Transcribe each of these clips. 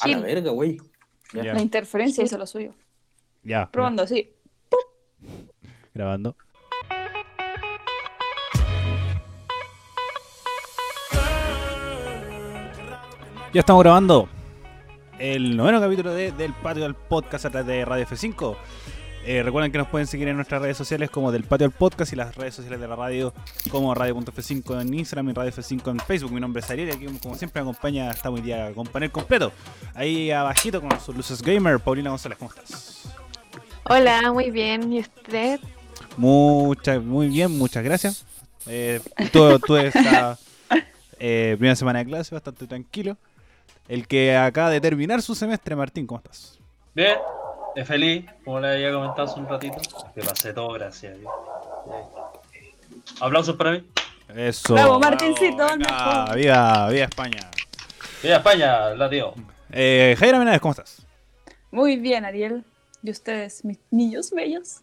A la verga, güey. La interferencia hizo lo suyo. Ya, Probando así. grabando. Ya estamos grabando el noveno capítulo de, del Patio del Podcast a través de Radio F5. Eh, recuerden que nos pueden seguir en nuestras redes sociales como del Patio del Podcast y las redes sociales de la radio como Radio.f5 en Instagram y Radio F5 en Facebook. Mi nombre es Ariel y aquí como siempre me acompaña, estamos hoy día con panel completo. Ahí abajito con sus luces gamer, Paulina González, ¿cómo estás? Hola, muy bien. ¿Y usted? Muchas, muy bien, muchas gracias. Eh, tú, tú esta eh, primera semana de clase, bastante tranquilo. El que acaba de terminar su semestre, Martín, ¿cómo estás? Bien, es feliz, como le había comentado hace un ratito. Que pasé todo, gracias a Dios. Aplausos para mí. Eso. Bravo, Martincito, venga, viva, viva España. Viva España, la tío. Eh, Jaira Menéndez, ¿cómo estás? Muy bien, Ariel. ¿Y ustedes, mis niños bellos?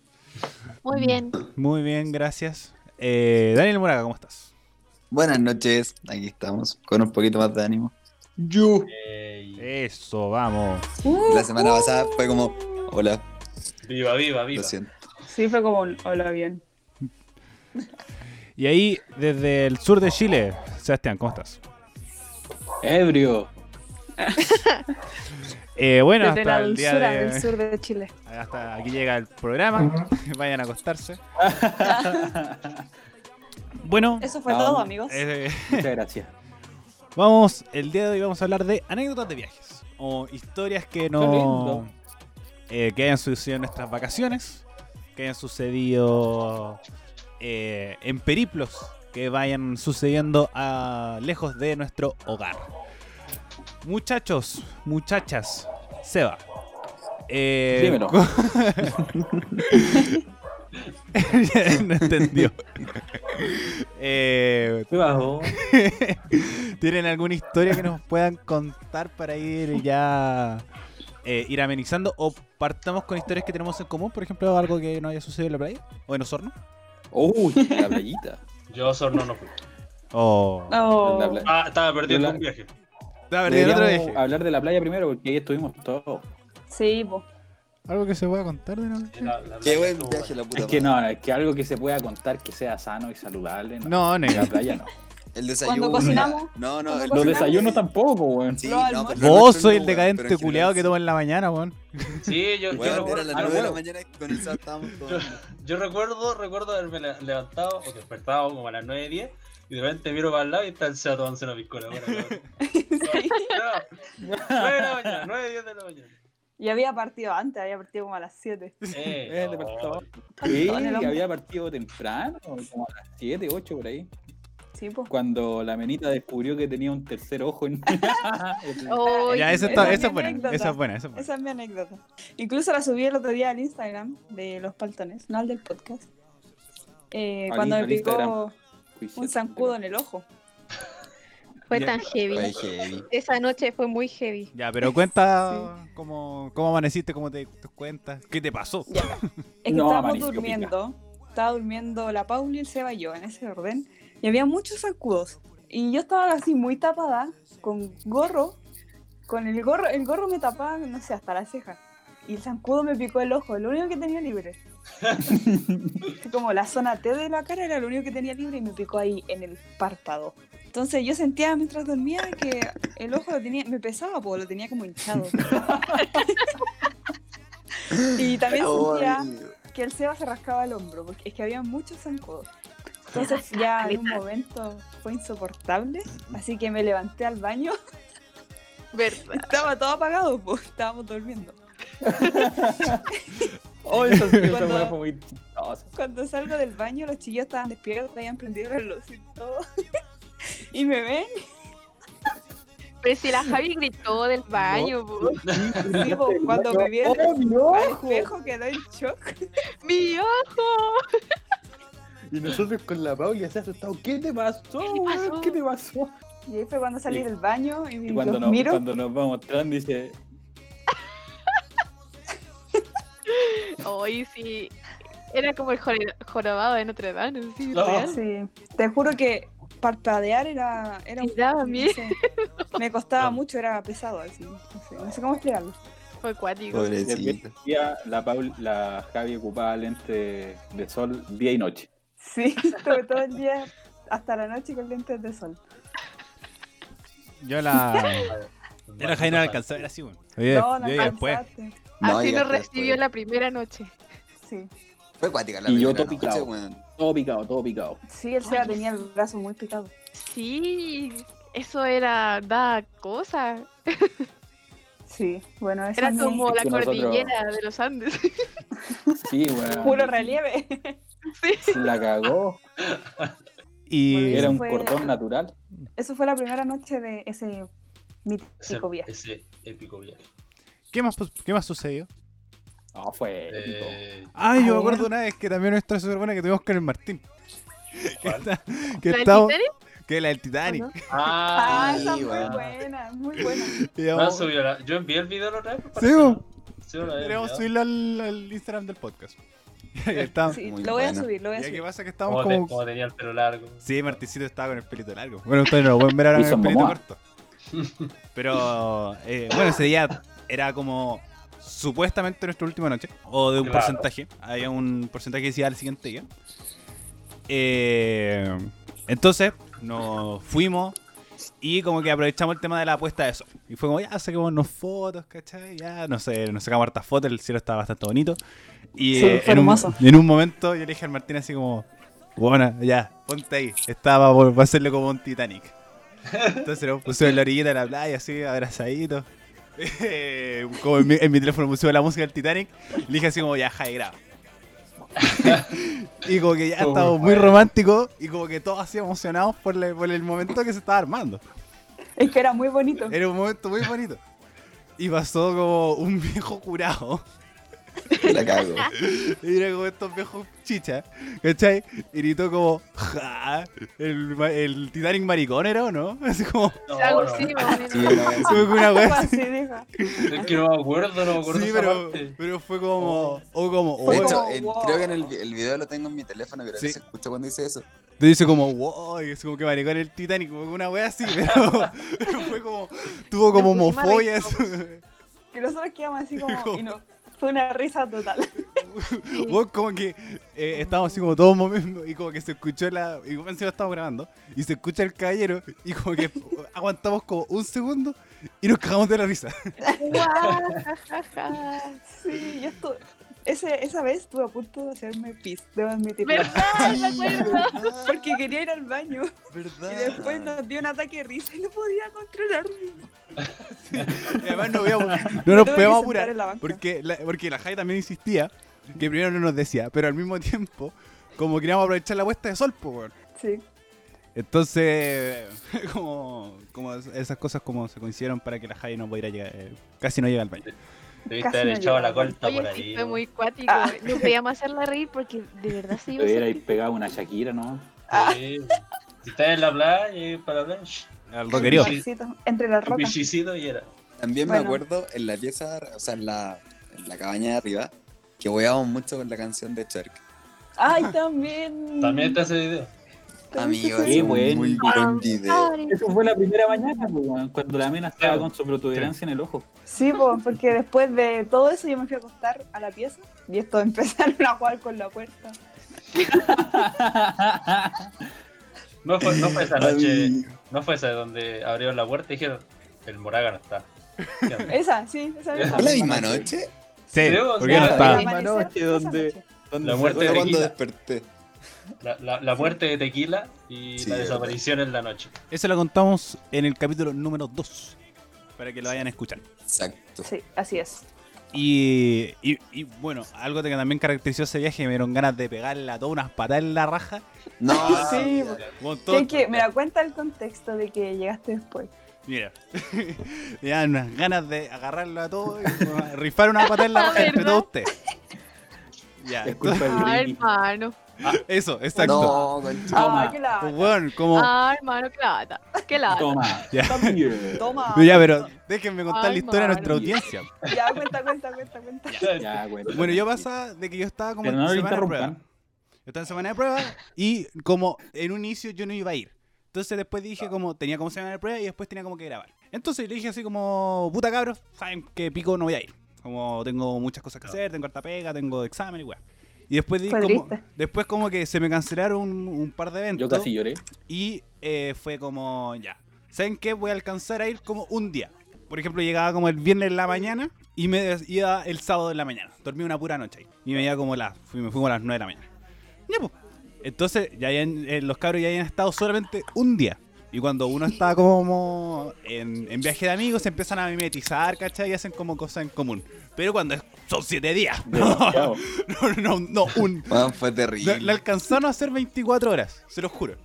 Muy bien. Muy bien, gracias. Eh, Daniel Moraga, ¿cómo estás? Buenas noches, aquí estamos, con un poquito más de ánimo. Yo. Eso, vamos. Uh, La semana pasada fue como, hola, viva, viva, viva. lo siento. Sí, fue como un hola bien. Y ahí, desde el sur de Chile, Sebastián, ¿cómo estás? Ebrio. Eh, bueno, Desde la hasta el día de... del sur de Chile. Hasta aquí llega el programa. Vayan a acostarse. Bueno, Eso fue todo, amigos. eh, Muchas gracias. vamos, el día de hoy vamos a hablar de anécdotas de viajes. O historias que no. Eh, que hayan sucedido en nuestras vacaciones. Que hayan sucedido eh, en periplos. Que vayan sucediendo a, lejos de nuestro hogar. Muchachos, muchachas, Seba. Eh, Dímelo. no entendió. Eh. ¿Tienen alguna historia que nos puedan contar para ir ya eh, ir amenizando? ¿O partamos con historias que tenemos en común? Por ejemplo, algo que no haya sucedido en la playa o en Osorno. Uy, la playita. Yo a Osorno no fui. O No. La playa. Ah, estaba perdiendo la- un viaje. A ver, ¿tiene otro viaje? hablar de la playa primero porque ahí estuvimos todos. Sí, algo que se pueda contar de una La- la Qué playa buen viaje la puta Es que madre. no, es que algo que se pueda contar que sea sano y saludable. No, No, la nega. playa no. El desayuno. Cuando cocinamos, No, no, el Los desayunos tampoco, weón. Sí, no, pero Vos soy el decadente culiado que toma en la mañana, weón. Sí, yo, sí. yo, recuerdo- era las ah, 9 de la bueno, mañana con el estábamos yo, todos. yo recuerdo, recuerdo haberme le- levantado o despertado como a las 9 10 y de repente miro para el lado y está el Seba tomándose una piscola. Bueno, no, 9 de la mañana, 9 10 de la mañana. Y había partido antes, había partido como a las 7. Eh, no. había partido temprano, como a las 7, 8 por ahí. Sí, po. Cuando la menita descubrió que tenía un tercer ojo en. Oh, Ya, esa, está, es esa es mi buena. anécdota. Esa es buena, esa es buena. Esa es mi anécdota. Incluso la subí el otro día al Instagram de los paltones, no al del podcast. Eh, Al cuando me picó Instagram. un zancudo en el ojo. fue Ya. tan heavy. Fue heavy. Esa noche fue muy heavy. Ya, pero cuenta cómo, cómo amaneciste, cómo te, te cuentas, qué te pasó. Ya. Es que No, estábamos durmiendo. Estaba durmiendo la Pauli, el Seba y yo, en ese orden. Y había muchos zancudos. Y yo estaba así muy tapada, con gorro. Con el gorro, el gorro me tapaba, no sé, hasta la ceja. Y el zancudo me picó el ojo, lo único que tenía libre. Como la zona T de la cara era lo único que tenía libre y me picó ahí en el párpado. Entonces yo sentía mientras dormía que el ojo lo tenía, me pesaba, porque lo tenía como hinchado. y también sentía Ay, que el Seba se rascaba el hombro, porque es que había muchos zancudos. Entonces ya en un momento fue insoportable, así que me levanté al baño, ¿Verdad? estaba todo apagado, pues estábamos durmiendo. Oh, Cuando- weá fue muy chistosa. Cuando salgo del baño los chiquillos estaban despiertos, habían prendido la luz y todo. y me ven, Pero si la Javi gritó del baño, po. y po, cuando me vieron ¡Oh, mi al ojo! espejo quedó en shock. ¡Mi ojo! Y nosotros con la Pauli así asustados. ¿Qué te pasó? ¿Qué te weón? pasó? ¿Qué te pasó? Y ahí fue cuando salí Y- del baño y, Y cuando los nos, miro. cuando nos va mostrando dice, Hoy sí. Era como el jorobado de Notre Dame, ¿sí? No. Sí, te juro que parpadear era, era Me daba no miedo. sé, me costaba No. mucho, era pesado así. No sé, no sé cómo explicarlo. Fue cuático. Día la, Paul, la Javi ocupaba lente de sol día y noche. Sí, estuve todo el día hasta la noche con lentes de sol. Yo la. Yo la Jaime no la alcanzé a ver así, weón. Oye, no, no yo después. alcanzaste. No, Así nos recibió después. la primera noche. Sí. Fue cuática la Y yo todo noche, picado. Todo picado, todo picado. Sí, el Seba tenía el brazo muy picado. Sí, eso era, da cosa. Sí, bueno, eso Era como la nosotros- cordillera de los Andes. Sí, weón. puro relieve. La cagó. Y. Era un fue- cordón natural. Eso fue la primera noche de ese Ese, mítico viaje. ese épico viaje. ¿Qué más, ¿Qué más sucedió? No, fue épico. Eh, Ah, yo me ver. acuerdo una vez que también nuestra súper buena que tuvimos con el Martín. Que, está- que ¿La del estábamos- Titanic? Que es la del Titanic. Ah, Ah, esa sí, muy buena, muy buena. Subió la- Yo envié el video la otra vez. Sí, bo. Sí, enviado. subirlo al, al Instagram del podcast. Sí, Muy lo voy a subir, lo voy a subir. pasa que estábamos Como, te- como. como tenía el pelo largo. Sí, Martincito estaba con el pelito largo. Bueno, ustedes no lo pueden ver ahora con el pelito Momoa. corto. Pero, eh, bueno, ese día era como supuestamente nuestra última noche. O de un Claro. porcentaje. Había un porcentaje que decía al siguiente día. Eh, entonces, nos fuimos. Y como que aprovechamos el tema de la puesta de sol. Y fue como, ya, saquémonos fotos, ¿cachai? Ya, no sé, nos sacamos hartas fotos, el cielo estaba bastante bonito. Y Sí, eh, en, un, en un momento yo le dije al Martín así como, bueno, ya, ponte ahí. Estaba por hacerle como un Titanic. Entonces lo pusimos en la orillita de la playa, así, abrazaditos. Eh, como en mi, en mi teléfono pusimos la música del Titanic. Le dije así como, ya, graba. y como que ya Muy estábamos muy bueno. románticos y como que todos así emocionados por, le- por el momento que se estaba armando. Es que era muy bonito. Era un momento muy bonito. Y pasó como un viejo curado. La cago. Y era como estos viejos chichas, ¿cachai? Y gritó como, ja, el, el Titanic maricón era, ¿o no? Así como, No, no. así, más o menos. Sí, una wea así. Es que no me acuerdo, no me acuerdo Sí, pero, pero fue como, o como, De oh, hecho, como, en- wow. creo que en el, el video lo tengo en mi teléfono, creo Sí. se escucha cuando dice eso. te dice como, wow, y es como que maricón el Titanic, como una wea así, pero, pero fue como, tuvo como homofobia. Que nosotros quedamos así como. Como- Y no. Fue una risa total. Vos como que eh, estábamos así como todos moviendo y como que se escuchó la... Y como encima estábamos grabando y se escucha el caballero y como que aguantamos como un segundo y nos cagamos de la risa. Sí, yo estuve. Ese, esa vez estuve a punto de hacerme pis, debo admitirlo. ¿Verdad? Me acuerdo. Porque quería ir al baño. ¿Verdad? Y después nos dio un ataque de risa y no podía controlarme. Y además no, podíamos- no nos podíamos apurar la porque la, porque la Jai también insistía que primero no nos decía, pero al mismo tiempo como queríamos aprovechar la puesta de sol, pues, weón. Sí. Entonces, como, como esas cosas como se coincidieron para que la Jai no pudiera llegar, eh, casi no llega al baño. Debiste Casi haber no echado la colta Oye, por sí, ahí. fue ¿no? muy cuático. Ah. No podíamos hacerla reír porque de verdad se iba a Te hubiera hacer. pegado una Shakira, ¿no? Sí. Si estás en la playa, y para la playa, shh, Al rockerío. Entre las rocas. bichicito y era. También me Bueno. acuerdo en la pieza, o sea, en la, en la cabaña de arriba, que hueábamos mucho con la canción de Cherk. Ay, también. También está ese video. Amigo, se es Qué un buen muy buen video. Eso fue la primera mañana, pues, cuando la mena estaba con su protuberancia en el ojo. Sí, po, porque después de todo eso yo me fui a acostar a la pieza y estos empezaron a jugar con la puerta. No fue, no fue esa noche, Ay, no fue esa donde abrieron la puerta y dijeron, el Moraga no está. Esa, sí, esa misma. ¿Fue la misma noche? Sí, porque no está. misma Amanecer noche esa donde- noche. donde La muerte fue- de cuando desperté. La, la, la muerte de Tequila y Sí, la es desaparición en la noche. Eso lo contamos en el capítulo número 2. Para que lo vayan a escuchar. Exacto. Sí, así es. Y, y, y, bueno, algo que también caracterizó ese viaje, me dieron ganas de pegarle a todas unas patadas en la raja. No, Sí, Con Que, todo- hay que, me da cuenta el contexto de que llegaste después. Mira, me dan unas ganas de agarrarlo a todos y rifar una patada en la raja entre todos ustedes. Ya, Es culpa del hermano. eso, exacto. no. Toma. Ah, qué la... Pues, weón, como. Ah, hermano, qué lata. Qué lata. Toma. Ya. Toma. Ya, pero déjenme contar Ay, la historia a nuestra audiencia. Ya, cuenta, cuenta, cuenta, cuenta. Ya, cuenta. Bueno, yo pasaba de que yo estaba como Pero en no semana de prueba. Yo estaba en semana de prueba y como en un inicio yo no iba a ir. Entonces después dije como, tenía como semana de prueba y después tenía como que grabar. Entonces le dije así como, puta cabros, saben que pico no voy a ir. Como tengo muchas cosas que hacer, tengo harta pega, tengo examen y weá. Y después di como, después como que se me cancelaron un, un par de Yo eventos. casi lloré. Y eh, fue como, ya, ¿saben qué? Voy a alcanzar a ir como un día. Por ejemplo, llegaba como el viernes en la mañana y me iba el sábado en la mañana. Dormí una pura noche ahí. Y me iba como las, fui- me fui como a las 9 de la mañana. Ya, pues. Entonces, ya hayan- eh, los cabros ya hayan estado solamente un día. Y cuando uno está como en, en viaje de amigos, se empiezan a mimetizar, ¿cachai? Y hacen como cosas en común. Pero cuando es- son 7 días. No, no, no, no, un, Weón, fue le, terrible. le alcanzaron a hacer 24 horas, se lo juro.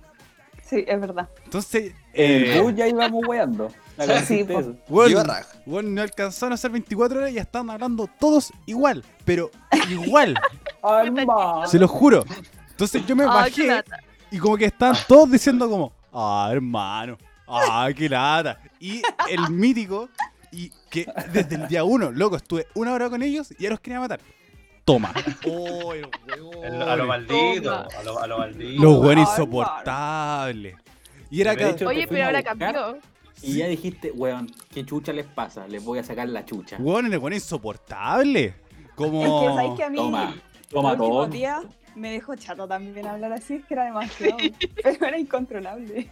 Sí, es verdad. Entonces, En eh, el bus ya íbamos weando. Sí, Iba raja. weón, no alcanzaron a hacer 24 horas y ya estaban hablando todos igual. Pero igual, se lo juro. Entonces yo me bajé y como que estaban todos diciendo como, ah, hermano, ah, qué lata. Y el mítico, y que desde el día uno, loco, estuve una hora con ellos y ya los quería matar. Toma. Oh, el El- a lo maldito, a lo, a lo maldito. Los buenos insoportables. Y era te Oye, pero ahora cambió. Y ya dijiste, weón, ¿qué chucha les pasa? Les voy a sacar la chucha. Weón, el bueno insoportable. Como. Es que sabéis que a mí Toma, todo. me dejó chato también hablar así, es que era demasiado. pero era incontrolable.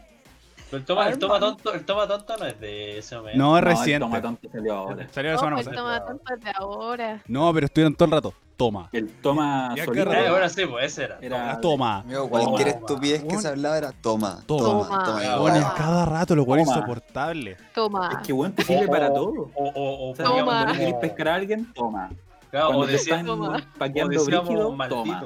Pero el toma, el toma tonto, el toma tonto no es de ese momento. No, es No, el reciente. Toma tonto salió ahora. Salió la No, semana pues pasada. toma tanto de ahora. No, pero estuvieron todo el rato. Toma. El toma qué Eh, bueno, sí, pues ese era. era... Toma. Amigo, cualquier Toma. estupidez que se hablaba era toma, Toma. toma, Toma. toma. Bueno, es cada rato, lo cual es insoportable. Toma. Es que weón te sirve para todo. O, o, o, O sea, Toma. cuando no querés pescar a alguien, toma. Claro, Cuando o te decía- están Toma. o paqueando decíamos brígido, maldito. toma.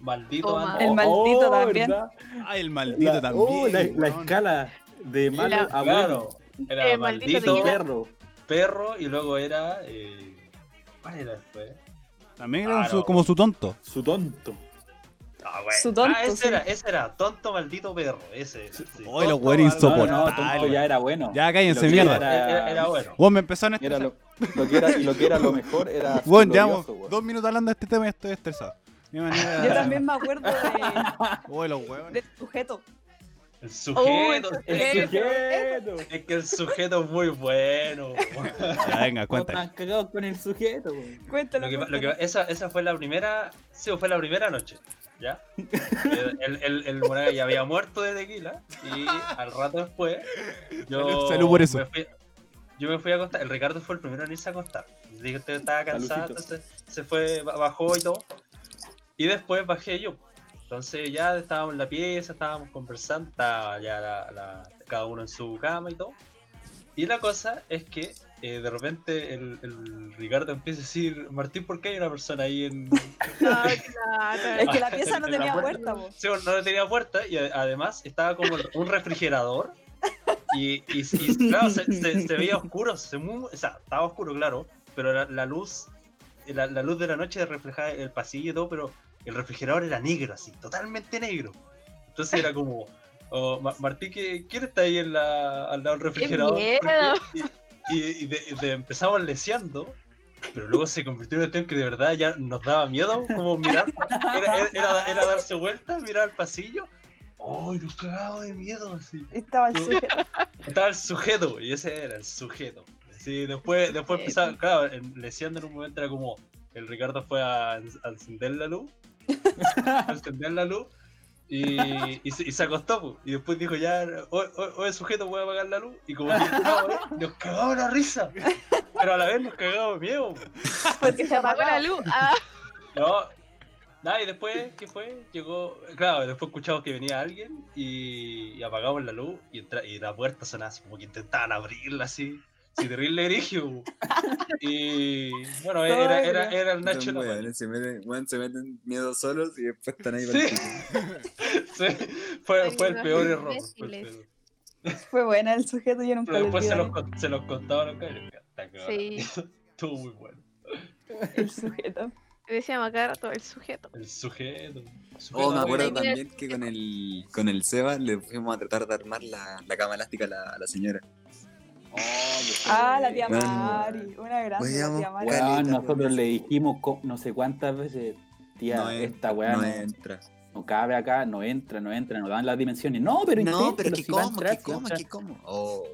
Maldito Toma. El maldito también. ¿verdad? Ay, el maldito La- también. oh, la, escala de malo La- a Claro. bueno. Era Eh, maldito maldito. Perro. perro y luego era. Eh, ¿Cuál era después? También era Claro. su- como su tonto. Su tonto. Ah, bueno. Su tonto, ah, ese sí. era, ese era, tonto maldito perro. Ese era. sí. Oye, los güeyes maldito- No, ya era bueno. Ya cállense, mierda. era- Era, era bueno. Vos me empezaron a Era estresar. lo, lo que era, y lo que era lo mejor era. Bueno, llevamos dos minutos hablando de este tema y estoy estresado. Yo también me acuerdo de, los huevos. del sujeto. El sujeto. Que, sujeto. es que el sujeto es muy bueno. Ya, venga, están cagados con el sujeto. Cuéntalo. Lo que, lo cuéntalo. que- esa, esa fue la primera. Sí, fue la primera noche. ¿Ya? El, el, el, el Moraga ya había muerto de tequila. Y al rato después. Yo Salud- por eso. Me fui, yo me fui a acostar. El Ricardo fue el primero en irse a acostar. Dije que estaba cansado. Entonces se fue, ba- bajó y todo. Y después bajé yo. Entonces ya estábamos en la pieza, estábamos conversando, estaba ya la- la- cada uno en su cama y todo. Y la cosa es que eh, de repente el, el Ricardo empieza a decir, Martín, ¿por qué hay una persona ahí en... Claro. Es que la pieza no tenía puerta? puerta. Sí, no tenía puerta y a- además estaba como un refrigerador y, y- y, claro, se, se- se veía oscuro, se mu- o sea, estaba oscuro, claro, pero la, la luz, la, la luz de la noche reflejaba el pasillo y todo, pero el refrigerador era negro, así, totalmente negro. Entonces era como, oh, Ma- Martín, ¿qué- ¿quién está ahí en la, al lado del refrigerador? miedo! Y, y- y de, de- empezamos leseando. Pero luego se convirtió en un cuestión que de verdad ya nos daba miedo, como mirar, era, era, era- era darse vuelta, mirar al pasillo. ¡Ay, nos cagaba de miedo! Así. Estaba el sujeto. Estaba el sujeto, y ese era el sujeto. Sí, después, después empezaba, claro, leseando en un momento era como, el Ricardo fue a, a encender la luz, a encender la luz, y, y, se, y se acostó, pues, y después dijo ya, oye, sujeto, voy a apagar la luz, y como que eh, nos cagaba la risa, pero a la vez nos cagaba de miedo. pues. Porque se apagó la luz. Ah, No, nada, y después, ¿qué fue? Llegó, claro, después escuchamos que venía alguien y, y apagamos la luz y, entra- y la puerta sonaba así, como que intentaban abrirla así, así terrible grigio. Y bueno, era, era, era el Nacho la weones, se meten, weón, se meten miedo solos y después están ahí Sí. para el pico. Sí, fue, fue el peor no, error. fue buena el sujeto, yo nunca Pero después se los, se los contaba a los cabros. Sí. Estuvo muy bueno. El sujeto. decíamos cada rato el sujeto. El sujeto. Oh, sujeto me acuerdo también que con el, con el Seba le fuimos a tratar de armar la, la cama elástica a la, a la señora. Ah, la tía Bueno. Mari. Una weón. Weón, Caleta, nosotros le dijimos no sé cuántas veces, tía, no, esta weá no no, entra. no cabe acá, no entra, no entra, no dan las dimensiones. No, pero No, pero que si como, entrar, que como, que como. Oh,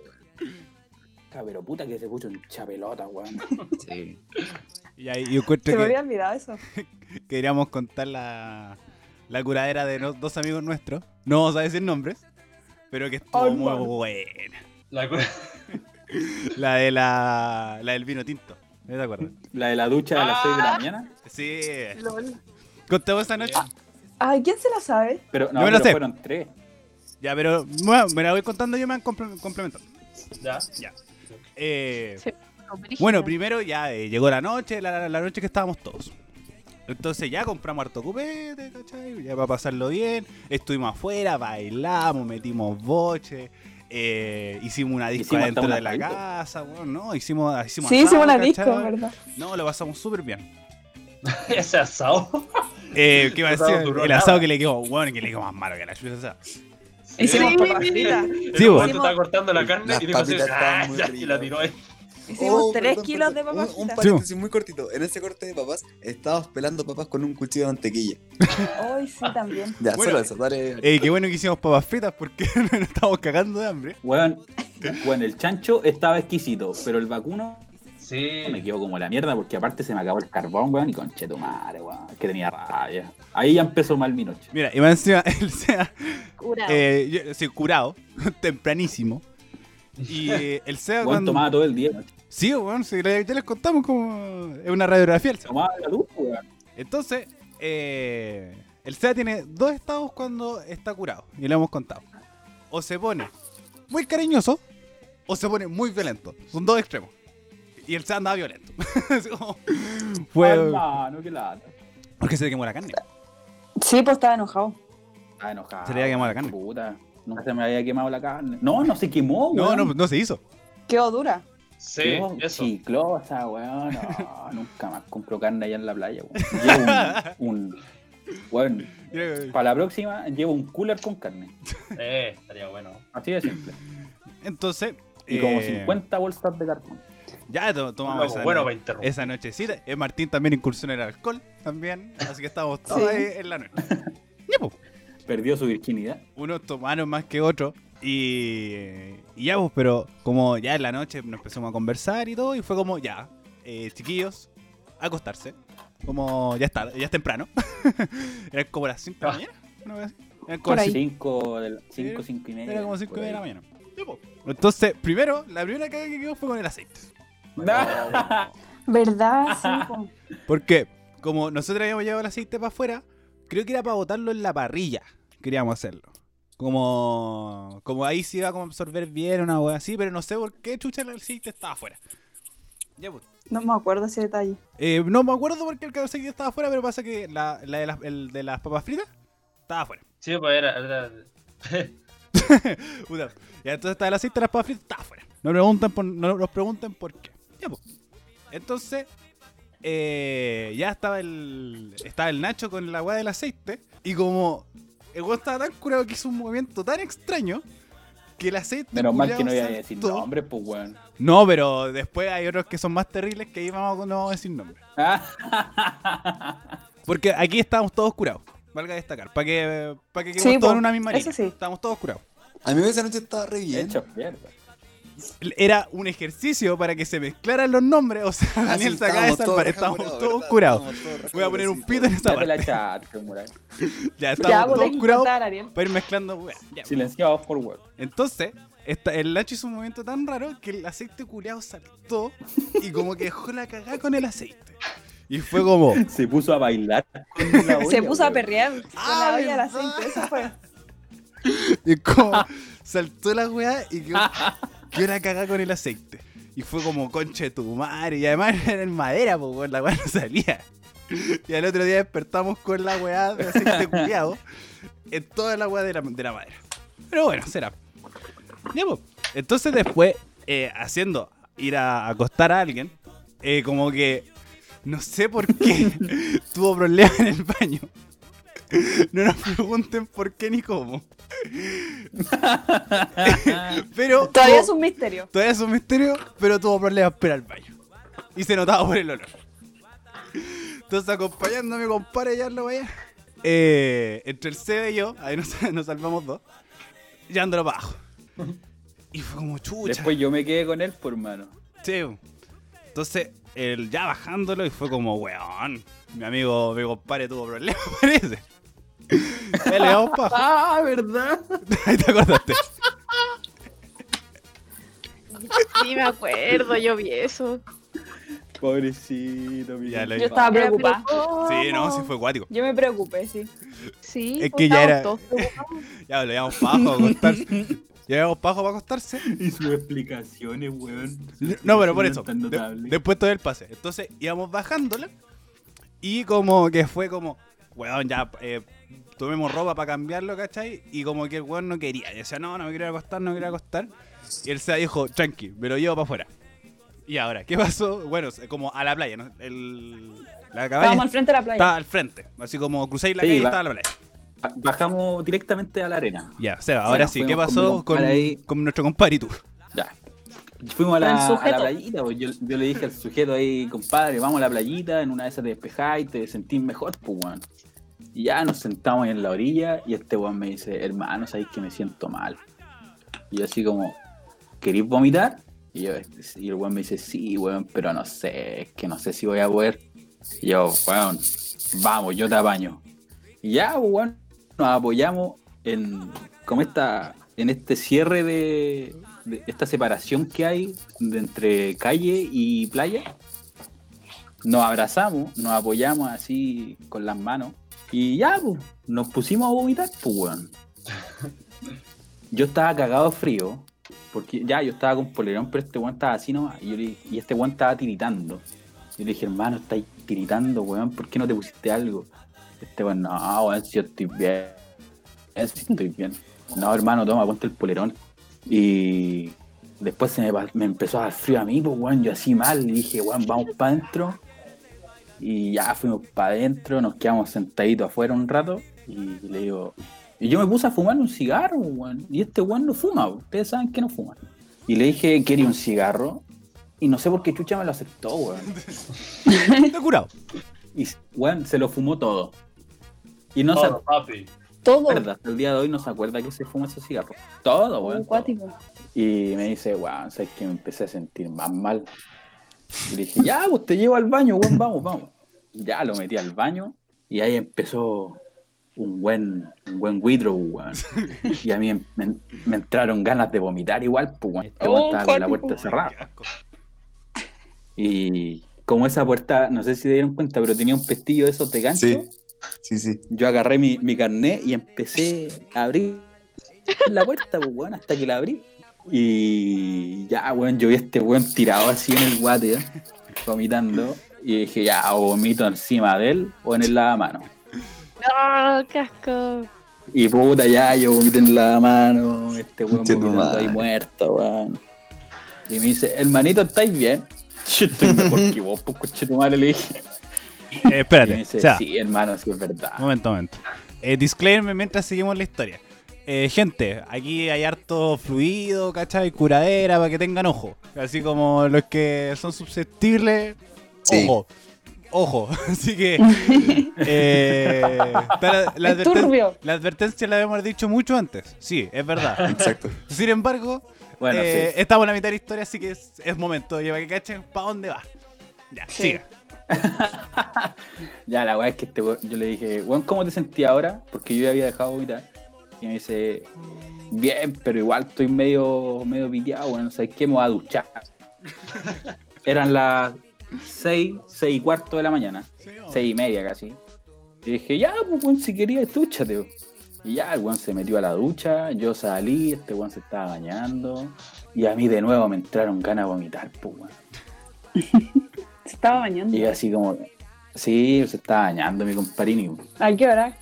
Ah, Pero puta que se puso un chapelota, weón. sí. Y ahí yo encuentro Se me había olvidado eso. queríamos contar la, la curadera de no- dos amigos nuestros. No vamos a decir nombres, pero que estuvo Ay, muy buena. La cu- La de la, la del vino tinto. ¿No te acuerdas? La de la ducha a las 6 de la mañana. Sí. Lol. Contamos esa noche. Ay, ¿quién se la sabe? Pero no, Yo me la pero sé. fueron tres. Ya, pero bueno, me la voy contando yo me van comple- complementando. Ya. Ya. Eh, Sí. No, brígida. bueno, primero ya eh, llegó la noche, la, la noche que estábamos todos. Entonces ya compramos harto cupete, ¿cachai? Ya para pasarlo bien. Estuvimos afuera, bailamos, metimos boche. Eh, hicimos una disco Hicimos hasta adentro un de la casa, weón, ¿no? Hicimos, hicimos Sí, asado, hicimos una ¿cachai? disco, ¿verdad? No, lo pasamos súper bien. Ese asado. Eh, ¿Qué va a El asado decir? El asado que le quedó, bueno, que le quedó más malo que la chucha esa. Hicimos Sí. papas fritas. El Sí, estaba cortando la carne Las y dijo "Ah, muy ya", y la tiró ahí. Hicimos Oh, 3 perdón, kilos de papas Un, un muy cortito. En ese corte de papas, estábamos pelando papas con un cuchillo de mantequilla. Hoy sí también. Ya, Bueno, solo eso, dale. Eh, qué bueno que hicimos papas fritas porque nos estábamos cagando de hambre. Weón, weón, el chancho estaba exquisito, pero el vacuno Sí. me quedó como la mierda porque aparte se me acabó el carbón, weón, y conche tu madre, weón, que tenía rabia. Ahí ya empezó mal mi noche. Mira, y más encima, él sea Curado. eh, yo- sí, curado, tempranísimo. Y eh, el SEA Weón, cuando... tomaba todo el día. Sí, bueno, sí, le- ya les contamos como es una radiografía. el la luz, weón. Entonces, eh, el SEA tiene dos estados cuando está curado, y lo hemos contado. O se pone muy cariñoso, o se pone muy violento. Son dos extremos. Y el SEA andaba violento. Como- Fue Hermano, qué lata. porque se le quemó la carne. Sí, pues estaba enojado. Estaba enojado. Se le había quemado la carne. Puta, nunca se me había quemado la carne. No, no se quemó, No, weón. no, no se hizo. Quedó dura. Sí, Quedó eso. Chiclosa, weón. No, nunca más compro carne allá en la playa, weón. Llevo un. un weón, para la próxima llevo un cooler con carne. Eh, estaría bueno. Así de simple. Entonces. Y como eh, 50 bolsas de cartón. Ya to- tomamos Bueno, esa, bueno no- esa nochecita. Eh, Martín también incursionó en el alcohol. También. Así que estábamos todos Sí. ahí en la noche. Perdió su virginidad. Unos tomaron más que otros. Y, y ya, pues, pero como ya en la noche nos empezamos a conversar y todo. Y fue como, ya, eh, chiquillos, a acostarse. Como ya está, ya es temprano. Eran como las 5 de la Ah. mañana. una vez así. Eran como Por las ahí. 5, 5, Sí, 5 y media. Era como 5 por de la mañana. Ya, pues. Entonces, primero, la primera caga que quedó fue con el aceite. ¿Verdad? Sí. Porque, como nosotros habíamos llevado el aceite para afuera, creo que era para botarlo en la parrilla. Queríamos hacerlo. Como, como ahí se iba a como absorber bien una wea así, pero no sé por qué chucha el aceite estaba afuera. Ya, pues. No me acuerdo ese detalle. Eh, no me acuerdo por qué el aceite estaba afuera, pero pasa que la, la de las, el de las papas fritas estaba afuera. Sí, pues era. era- Puta. Entonces estaba el aceite de las papas fritas, estaba afuera. No, preguntan por, no nos pregunten por qué. Ya, pues. Entonces, eh, ya estaba el, estaba el Nacho con la weá del aceite. Y como el weón estaba tan curado que hizo un movimiento tan extraño que el aceite. Menos mal que no iba a decir nombre, pues, weón. No, pero después hay otros que son más terribles que ahí vamos, a- no vamos a decir nombre. Porque aquí estábamos todos curados. Valga destacar. Para que, para que quedemos Sí, todos en una misma eso línea. sí. Estábamos todos curados. A mí esa noche estaba re bien. Hecho mierda. Era un ejercicio para que se mezclaran los nombres. O sea, Ah, Daniel sí, se acaba de estábamos salvar. todos rajados, todos curados. Voy a poner un pito en esta Date la parte. chat. Ya pues todos curados para ir mezclando. weas. Ya. Silenciado por web. Entonces, esta- el Nacho hizo un movimiento tan raro que el aceite culeado saltó y como que dejó la cagada con el aceite. Y fue como. Se puso a bailar. Se puso a perrear con Ah, la olla del ¿verdad? aceite. Eso fue. Y como saltó la weá y quedó, quedó la cagada con el aceite. Y fue como concha de tu madre. Y además era en madera, pues la weá no salía. Y al otro día despertamos con la weá de aceite culiado en toda la weá de la, de la madera. Pero bueno, será. Ya, pues. Entonces después, eh, haciendo ir a acostar a alguien, eh, como que no sé por qué tuvo problemas en el baño. No nos pregunten por qué ni cómo. Pero Todavía es un misterio. todavía es un misterio, pero tuvo problemas para al baño. Y se notaba por el olor. Entonces acompañando a mi compadre a llevarlo para allá. eh, entre el Seba y yo, ahí nos, nos salvamos dos, llevándolo para abajo. Y fue como chucha. Después yo me quedé con él, por mano. Sí. Entonces, él ya bajándolo y fue como, weón. Mi amigo, mi compadre tuvo problemas, parece. Ya le damos paja. Ah, ¿verdad? Ahí te acordaste. Sí, me acuerdo, yo vi eso. Pobrecito, mi Ya lo- Yo estaba preocupada. Sí, no, sí fue acuático. Yo me preocupé, sí. Sí, Es que ya era-. Ya le damos pajo para acostarse. Ya llevamos pajo para acostarse. Y sus explicaciones, weón. No, pero por eso. De- después todo el pase. Entonces íbamos bajándola. Y como que fue como, weón, ya eh, tomemos ropa para cambiarlo, ¿cachai? Y como que el weón no quería. Y decía, no, no me quiero acostar, no me quiero acostar. Y él se dijo, tranqui, me lo llevo para afuera. Y ahora, ¿qué pasó? Bueno, como a la playa, ¿no? El, la cabaña Estábamos al frente de la playa. estaba al frente. Así como crucéis la Sí, calle y estaba la playa. Bajamos directamente a la arena. Ya, Seba, Bueno, ahora sí, ¿qué con pasó con, con nuestro compadre y tú? Ya. Fuimos a la, a la playita, pues yo, yo le dije al sujeto ahí, compadre, vamos a la playita, en una de esas te despejás y te sentís mejor, pues weón. Ya nos sentamos en la orilla y este weón me dice, hermano, sabéis que me siento mal. Y yo así como, ¿queréis vomitar? Y, yo, y el weón me dice, sí, weón, pero no sé, es que no sé si voy a poder. Y yo, weón, vamos, yo te apaño. Y ya, pues, weón, nos apoyamos en como esta, en este cierre de, esta separación que hay entre calle y playa. Nos abrazamos, nos apoyamos así con las manos y ya, pues, nos pusimos a vomitar, pues, weón. Yo estaba cagado frío, porque ya yo estaba con polerón, pero este weón estaba así nomás, y, yo le- y este weón estaba tiritando. Yo le dije, hermano, estáis tiritando, weón, ¿por qué no te pusiste algo? Este weón, no, weón, si yo estoy bien. Estoy bien. No, hermano, toma, ponte el polerón. Y después se me, me empezó a dar frío a mí, pues, weón, yo así mal, y dije, weón, vamos para adentro. Y ya fuimos para adentro, nos quedamos sentaditos afuera un rato, y le digo, y yo me puse a fumar un cigarro, weón, y este weón no fuma, ustedes saben que no fuma. Y le dije, ¿quería un cigarro? Y no sé por qué chucha me lo aceptó, weón. Está curado. Y, weón, se lo fumó todo. Y no se Todo, papi. Todo. hasta el día de hoy no se acuerda que se fuma esos cigarros. Todo, Un weón. acuático. Y me dice, weón, sabes que me empecé a sentir más mal. Y le dije, ya, pues te llevo al baño, weón, vamos, vamos. Ya lo metí al baño y ahí empezó un buen, un buen withdraw, weón. Y a mí me, me entraron ganas de vomitar igual, pues, weón. Este weón Oh, estaba con la puerta cerrada. Y como esa puerta, no sé si se dieron cuenta, pero tenía un pestillo de esos de gancho. Sí. Sí, sí. Yo agarré mi, mi carnet y empecé a abrir la puerta, pues, weón, hasta que la abrí. Y ya, weón, yo vi a este weón tirado así en el water, vomitando. Y dije, ya, o vomito encima de él o en el lavamano. No, qué asco. Y puta, ya, yo vomito en el lavamano, este weón vomitando ahí muerto, weón. Y me dice, hermanito, ¿estáis bien? Yo estoy mejor que vos, pues, coche tu madre, le dije. Eh, Y me espérate, dice, o sea, sí, hermano, sí es verdad. momento, momento. Eh, disclaimer mientras seguimos la historia. Eh, gente, aquí hay harto fluido, ¿cachai? Curadera para que tengan ojo. Así como los que son susceptibles, Sí. ojo. Ojo. Así que. eh, la, la Es adverten- turbio. la advertencia la habíamos dicho mucho antes. Sí, es verdad. Exacto. Sin embargo, Bueno, eh, sí. estamos en la mitad de la historia, así que es, es momento de que cachen para dónde va. Ya, Sí. siga. Ya, la weá es que este yo le dije, weón, ¿cómo te sentías ahora? Porque yo ya había dejado vomitar. Y me dice, bien, pero igual estoy medio, medio piteado, weón, ¿sabes qué? Me voy a duchar. Eran las 6, 6 y cuarto de la mañana, 6 y media casi. Y dije, ya, pues, weón, si querías, dúchate. Y ya, el weón se metió a la ducha, yo salí, este weón se estaba bañando. Y a mí de nuevo me entraron ganas de vomitar, pues, weón. Se estaba bañando. Y así como, sí, se estaba bañando mi comparini. ¿A qué hora?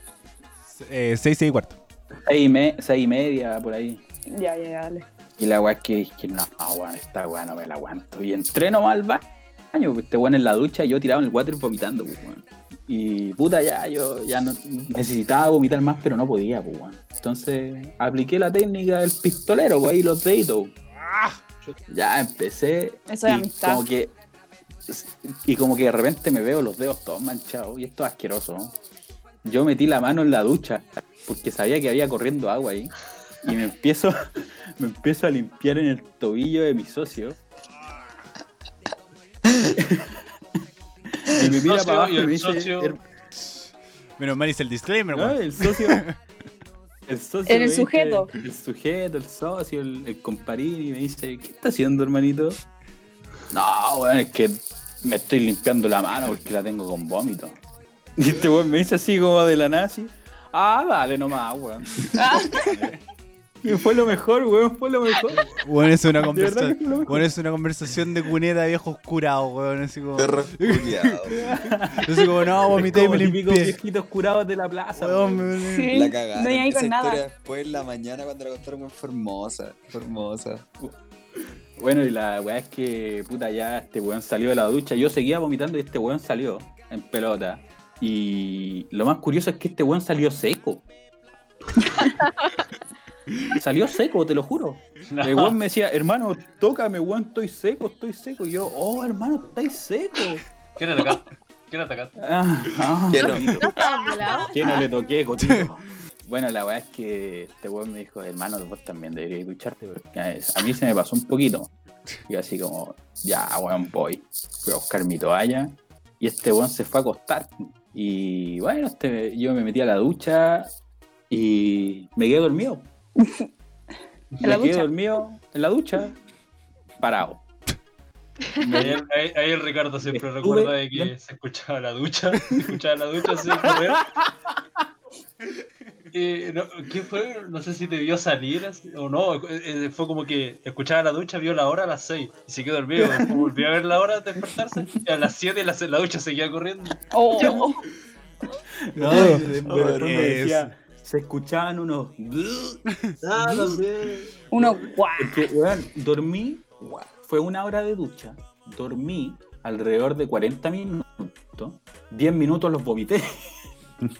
Eh, seis, seis y cuarto. Seis y, me- seis y media por ahí. Ya, ya, dale. Y la weá es que dije, no, weón, esta weá no me la aguanto. Y entré nomás al baño, pues, este weón en la ducha y yo tirado en el water vomitando, pues, weón. Y puta, ya, yo ya no, necesitaba vomitar más, pero no podía, pues, weón. Entonces apliqué la técnica del pistolero, pues ahí los deditos. Ya empecé. Eso es y amistad. Como que, y como que de repente me veo los dedos todos manchados. Y esto es asqueroso, yo metí la mano en la ducha porque sabía que había corriendo agua ahí. Y me empiezo, me empiezo a limpiar en el tobillo de mi socio. y me mira socio para abajo y y el me dice, socio- "Her- Menos mal hice el disclaimer, No, weón. el socio. El socio En el sujeto. El sujeto, el socio, el, el comparín, y me dice, ¿qué está haciendo, hermanito? No, weón, es que me estoy limpiando la mano porque la tengo con vómito. Y este weón me dice así como de la nazi. Ah, dale nomás, weón. Y fue lo mejor, weón, fue lo mejor. Weón, es una conversación. es una de cuneta de viejos curados, weón. Así como. Perro culiao. Así como, no, vomité y me limpié. viejitos curados de la plaza. Weón, weón. me- Sí, La cagada. no hay ahí con nada. después en la mañana cuando la contaron weón, fue hermosa. Fue hermosa. Bueno, y la weá es que, puta, ya este weón salió de la ducha. Yo seguía vomitando y este weón salió en pelota. Y lo más curioso es que este weón salió seco. salió seco, te lo juro. El weón me decía, hermano, tócame, weón, estoy seco, estoy seco. Y yo, oh, hermano, estáis seco. ¿Quién atacaste? ¿Quién atacaste? Ah, ah, ¿Qué no? cotito. ¿No estaban volados? ¿Qué no le toqué, cotito? Bueno, la weá es que este weón me dijo, hermano, vos también deberías ducharte, porque a mí se me pasó un poquito. Y así como, ya, weón, voy. Fui a buscar mi toalla y este weón se fue a acostar. Y bueno, este, yo me metí a la ducha y me quedé dormido. ¿En la me quedé ducha? dormido en la ducha, parado. Ahí, ahí- Ricardo siempre Estuve- recuerda de que se escuchaba la ducha, se escuchaba la ducha así correr. Y, no, ¿Qué fue? No sé si te vio salir así, o no. eh, Fue como que escuchaba la ducha, vio la hora a las 6 y se quedó dormido. Volvió a ver la hora de despertarse y a las 7 la, la ducha seguía corriendo. Oh, No, de, de repente es- decía, se escuchaban unos... Ah. Porque, weón, dormí, fue una hora de ducha, dormí alrededor de 40 minutos, 10 minutos los vomité.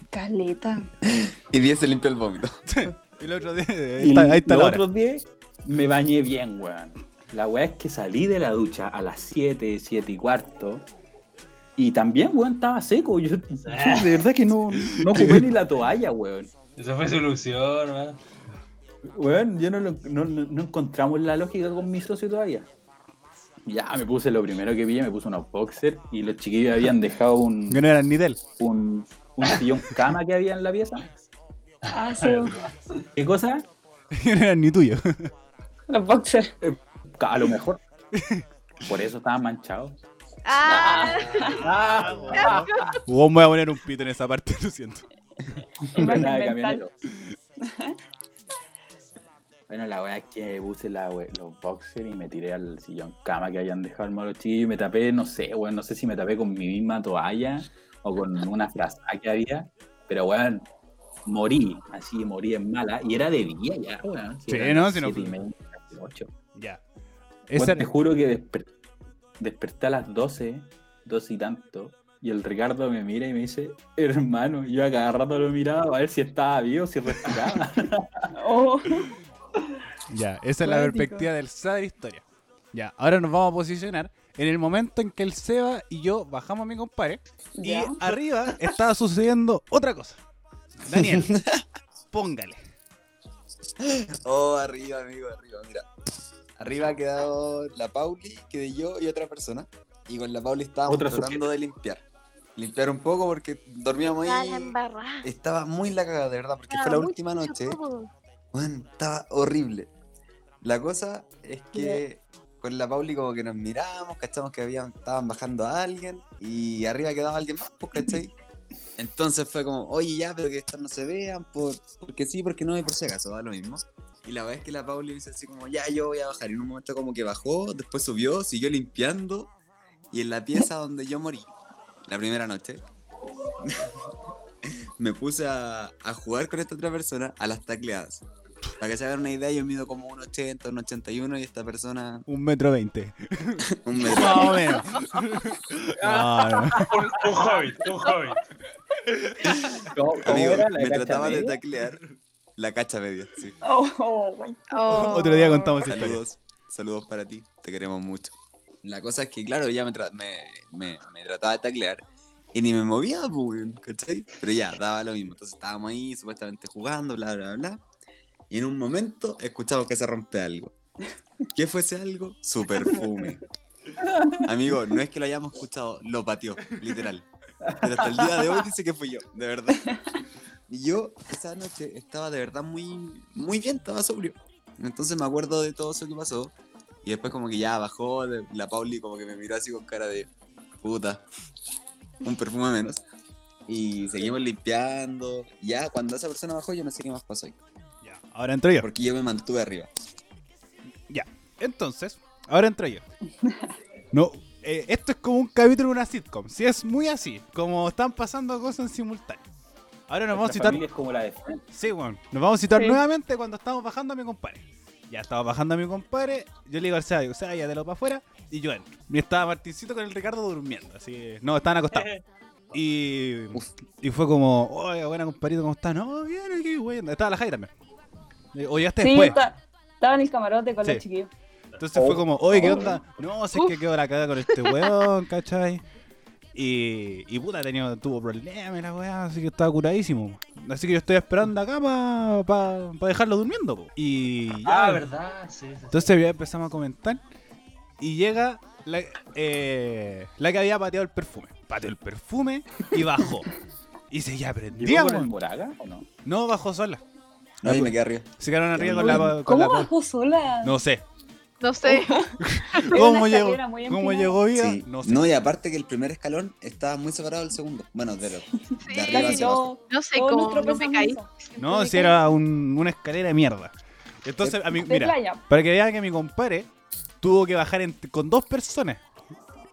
Caleta. Y 10 se limpió el vómito. El otro día. Ahí Y está, ahí está los otros 10 me bañé bien, weón. La weá es que salí de la ducha a las 7, 7 y cuarto. Y también, weón, estaba seco. Yo, yo de verdad que no, no ocupé ni la toalla, weón. Esa fue solución, ¿no? Weón, yo no, lo- no, no- no encontramos la lógica con mi socio todavía. Ya me puse lo primero que vi, me puse unos boxers y los chiquillos habían dejado un, Que no eran ni de él. un, un sillón cama que había en la pieza. Ah, sí. ¿Qué cosa? No eran ni tuyo. Los boxers. A lo mejor. Por eso estaban manchados. Ah, Vos me voy a poner un pito en esa parte, lo siento. De. Bueno, la weá es que puse la we- los boxers y me tiré al sillón cama que habían dejado hermano los chiquillos y me tapé, no sé, weón, no sé si me tapé con mi misma toalla o con una fraza que había, pero weón, morí, así morí en mala, y era de día ya, weón. Sí, ¿no? Si no-. Ya. Te juro que desper- desperté a las 12, 12 y tanto, y el Ricardo me mira y me dice, hermano, yo a cada rato lo miraba a ver si estaba vivo, si respiraba. Oh, Ya, esa es la perspectiva del Seba de la historia. Ya, ahora nos vamos a posicionar en el momento en que el Seba y yo bajamos a mi compadre y arriba estaba sucediendo otra cosa. Daniel, póngale. Oh, arriba, amigo, arriba. Mira, arriba ha quedado la Pauli, quedé yo y otra persona. Y con la Pauli estábamos Otra tratando de limpiar. Limpiar un poco porque dormíamos la ahí. embarrada. Estaba muy la cagada, de verdad, porque fue la última noche. Bueno, estaba horrible. La cosa es que con la Pauli como que nos miramos, cachamos que habían, estaban bajando a alguien y arriba quedaba alguien más, pues, ¿cachai? Entonces fue como, oye ya, pero que estas no se vean, por, porque sí, porque no, y por si acaso, da lo mismo. Y la verdad es que la Pauli dice así como, ya, yo voy a bajar. Y en un momento como que bajó, después subió, siguió limpiando. Y en la pieza donde yo morí, la primera noche, me puse a, a jugar con esta otra persona a las tacleadas. Para que se hagan una idea, yo mido como un 80, un 81 y esta persona Un metro veinte. un metro. Más o menos. No, no. Un, hobbit, un hobbit. ¿Cómo, cómo Amigo, me trataba de taclear la cacha media, sí. Oh, oh. Oh. Otro día contamos historia. Saludos, saludos para ti, te queremos mucho. La cosa es que, claro, ella me, tra- me, me- me trataba de taclear Y ni me movía, pues, ¿cachai? Pero ya, daba lo mismo. Entonces estábamos ahí, supuestamente jugando, bla, bla, bla. Y en un momento escuchamos que se rompe algo. ¿Qué fue ese algo? Su perfume. Amigo, no es que lo hayamos escuchado, lo pateó, literal. Pero hasta el día de hoy dice que fui yo, de verdad. Y yo esa noche estaba de verdad muy, muy bien, estaba sobrio. Entonces me acuerdo de todo eso que pasó. Y después como que ya bajó, la Pauli como que me miró así con cara de puta, un perfume menos. Y seguimos limpiando. Ya, cuando esa persona bajó, yo no sé qué más pasó ahí. Ya, ahora entro yo. Porque yo me mantuve arriba. Entonces, ahora entro yo. No, eh, esto es como un capítulo de una sitcom. Si es muy así, como están pasando cosas en simultáneo. Ahora nos vamos a citar. como la de. Sí, bueno, nos vamos a citar Sí. nuevamente cuando estamos bajando a mi compadre. Ya estaba bajando a mi compadre, yo le digo al Seba, digo, Seba, ya de lo para afuera, y yo entro. Y estaba Martincito con el Ricardo durmiendo, así que, no, estaban acostados. Y, y fue como, oye, buena compadrito, ¿cómo estás? No, bien, aquí, güey. Estaba la Jai también. Le- O llegaste Sí, después. está- estaba en el camarote con Sí. los chiquillos. Entonces fue como, oye, ¿qué onda? No, sé que quedó la cagada con este weón, ¿cachai? Y, y puta, tenía, tuvo problemas la weá, así que estaba curadísimo. Así que yo estoy esperando acá para dejarlo durmiendo. po. Y ya, Ah, verdad, sí, sí, sí. entonces ya empezamos a comentar. Y llega la, eh, la que había pateado el perfume. Pateó el perfume y bajó. Y se ya prendía, ¿Llegó con el. Moraga o no? No bajó sola. Ahí me quedé arriba. Se quedaron arriba con la. Con ¿Cómo la bajó sola? no sé. No sé. Era ¿Cómo llegó, ¿cómo llegó vida? Sí. No No, y aparte que el primer escalón estaba muy separado del segundo. Bueno, de, lo- de arriba hacia abajo. No sé cómo no me caí. No, Me si caí. era un- una escalera de mierda. Entonces, a mí, De mira, playa. para que vean que mi compadre tuvo que bajar en- con dos personas.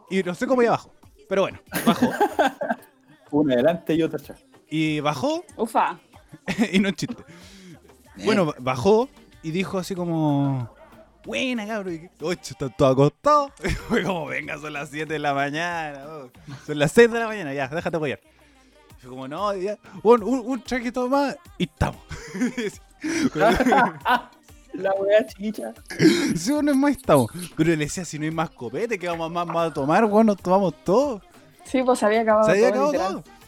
Y no sé cómo iba abajo. Pero bueno, bajó. Una adelante y otra atrás. Y bajó, Ufa. y no es chiste. Bueno, bajó y dijo así como. Buena, cabrón. Están todos acostados. Y fue como, venga, son las 7 de la mañana. oh. Son las 6 de la mañana, ya, déjate apoyar. Fue como, no, ya. Un, un, un traquito más y estamos. La wea chicha. Si no es más, estamos. Pero le decía, si no hay más copete, ¿qué vamos más, más a tomar? Bueno, nos tomamos todo. Sí, pues se había acabado Se había todo, acabado literal. todo.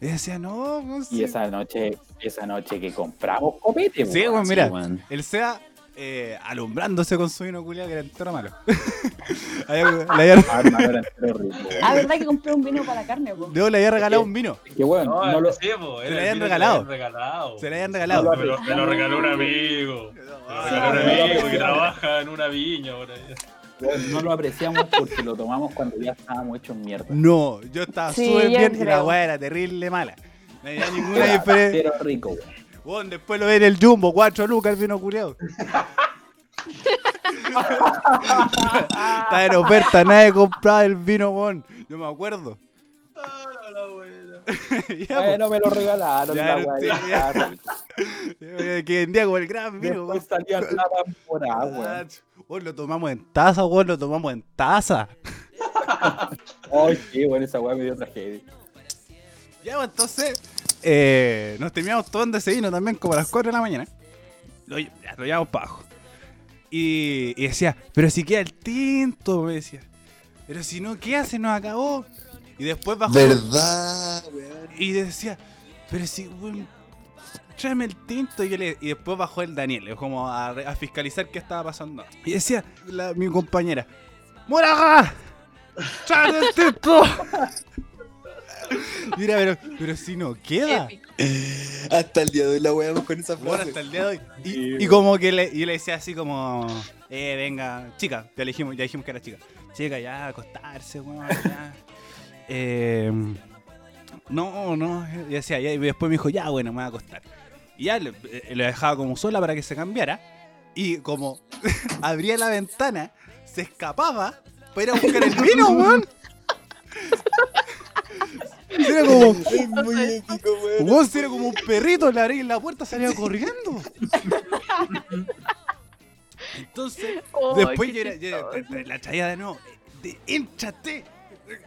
Y decía, no, no sé. Y esa noche, esa noche que compramos copete, Sí, bueno, mira, Sí, weón. el SEA eh, alumbrándose con su vino culiado que era entero malo. Le había- Ah, hermano, era entero rico, weón. Ah, ¿verdad que compré un vino para la carne, po? Luego le había regalado un vino. Es que bueno, No, no lo, po, era le habían regalado. Se le habían No regalado. lo Me lo, me lo regaló un amigo. Me lo regaló un amigo que trabaja en una viña por ahí. No lo apreciamos porque lo tomamos cuando ya estábamos hechos mierda. No, yo estaba Sí, súper bien y la weá era terrible mala. No había ninguna Era diferencia. entero rico, weón. Bueno, después lo ve en el Jumbo, 4 lucas el vino culiado. Está en oferta, nadie compraba el vino, weón. Yo me acuerdo. Ah. Ya. Bueno, me lo regalaron, Ya, la ya. Eh, que vendía como el gran vino, weón. Después salía la temporada, weón. Weón, lo tomamos en taza, weón, lo tomamos en taza. Ay, sí, weón, esa weá me dio tragedia. Ya, pues, entonces, eh, nos terminamos tomando ese vino también como a las 4 de la mañana. Lo, ya, lo llevamos para abajo. Y, y decía, pero si queda el tinto, me decía. Pero si no, ¿qué hace? Nos acabó. Y después bajó. ¿Verdad, weón? Y decía, pero si, weón, tráeme el tinto. Y, yo le- y después bajó el Daniel, como a, re- a fiscalizar qué estaba pasando. Y decía, la- mi compañera, ¡Moraga! ¡Tráeme el tinto! Mira, pero, pero si no queda. Hasta el día de hoy la weamos con esa Bueno, frase. hasta el día de hoy. Y, y como que le, yo le decía así como, eh, venga, chica, ya le dijimos, ya dijimos que era chica. Chica, ya, acostarse, weón, ya. Eh, no, no, y decía, ya, y después me dijo, ya, bueno, me voy a acostar. Y ya le, eh, le dejaba como sola para que se cambiara. Y como abría la ventana, se escapaba para ir a buscar el vino, weón. Era como, Es muy épico, weón. Weón, si era como un perrito, le abrí la puerta, salía corriendo. Entonces, Ay, después yo era, yo era- chistoso. la traía de nuevo. De, ¡Énchate!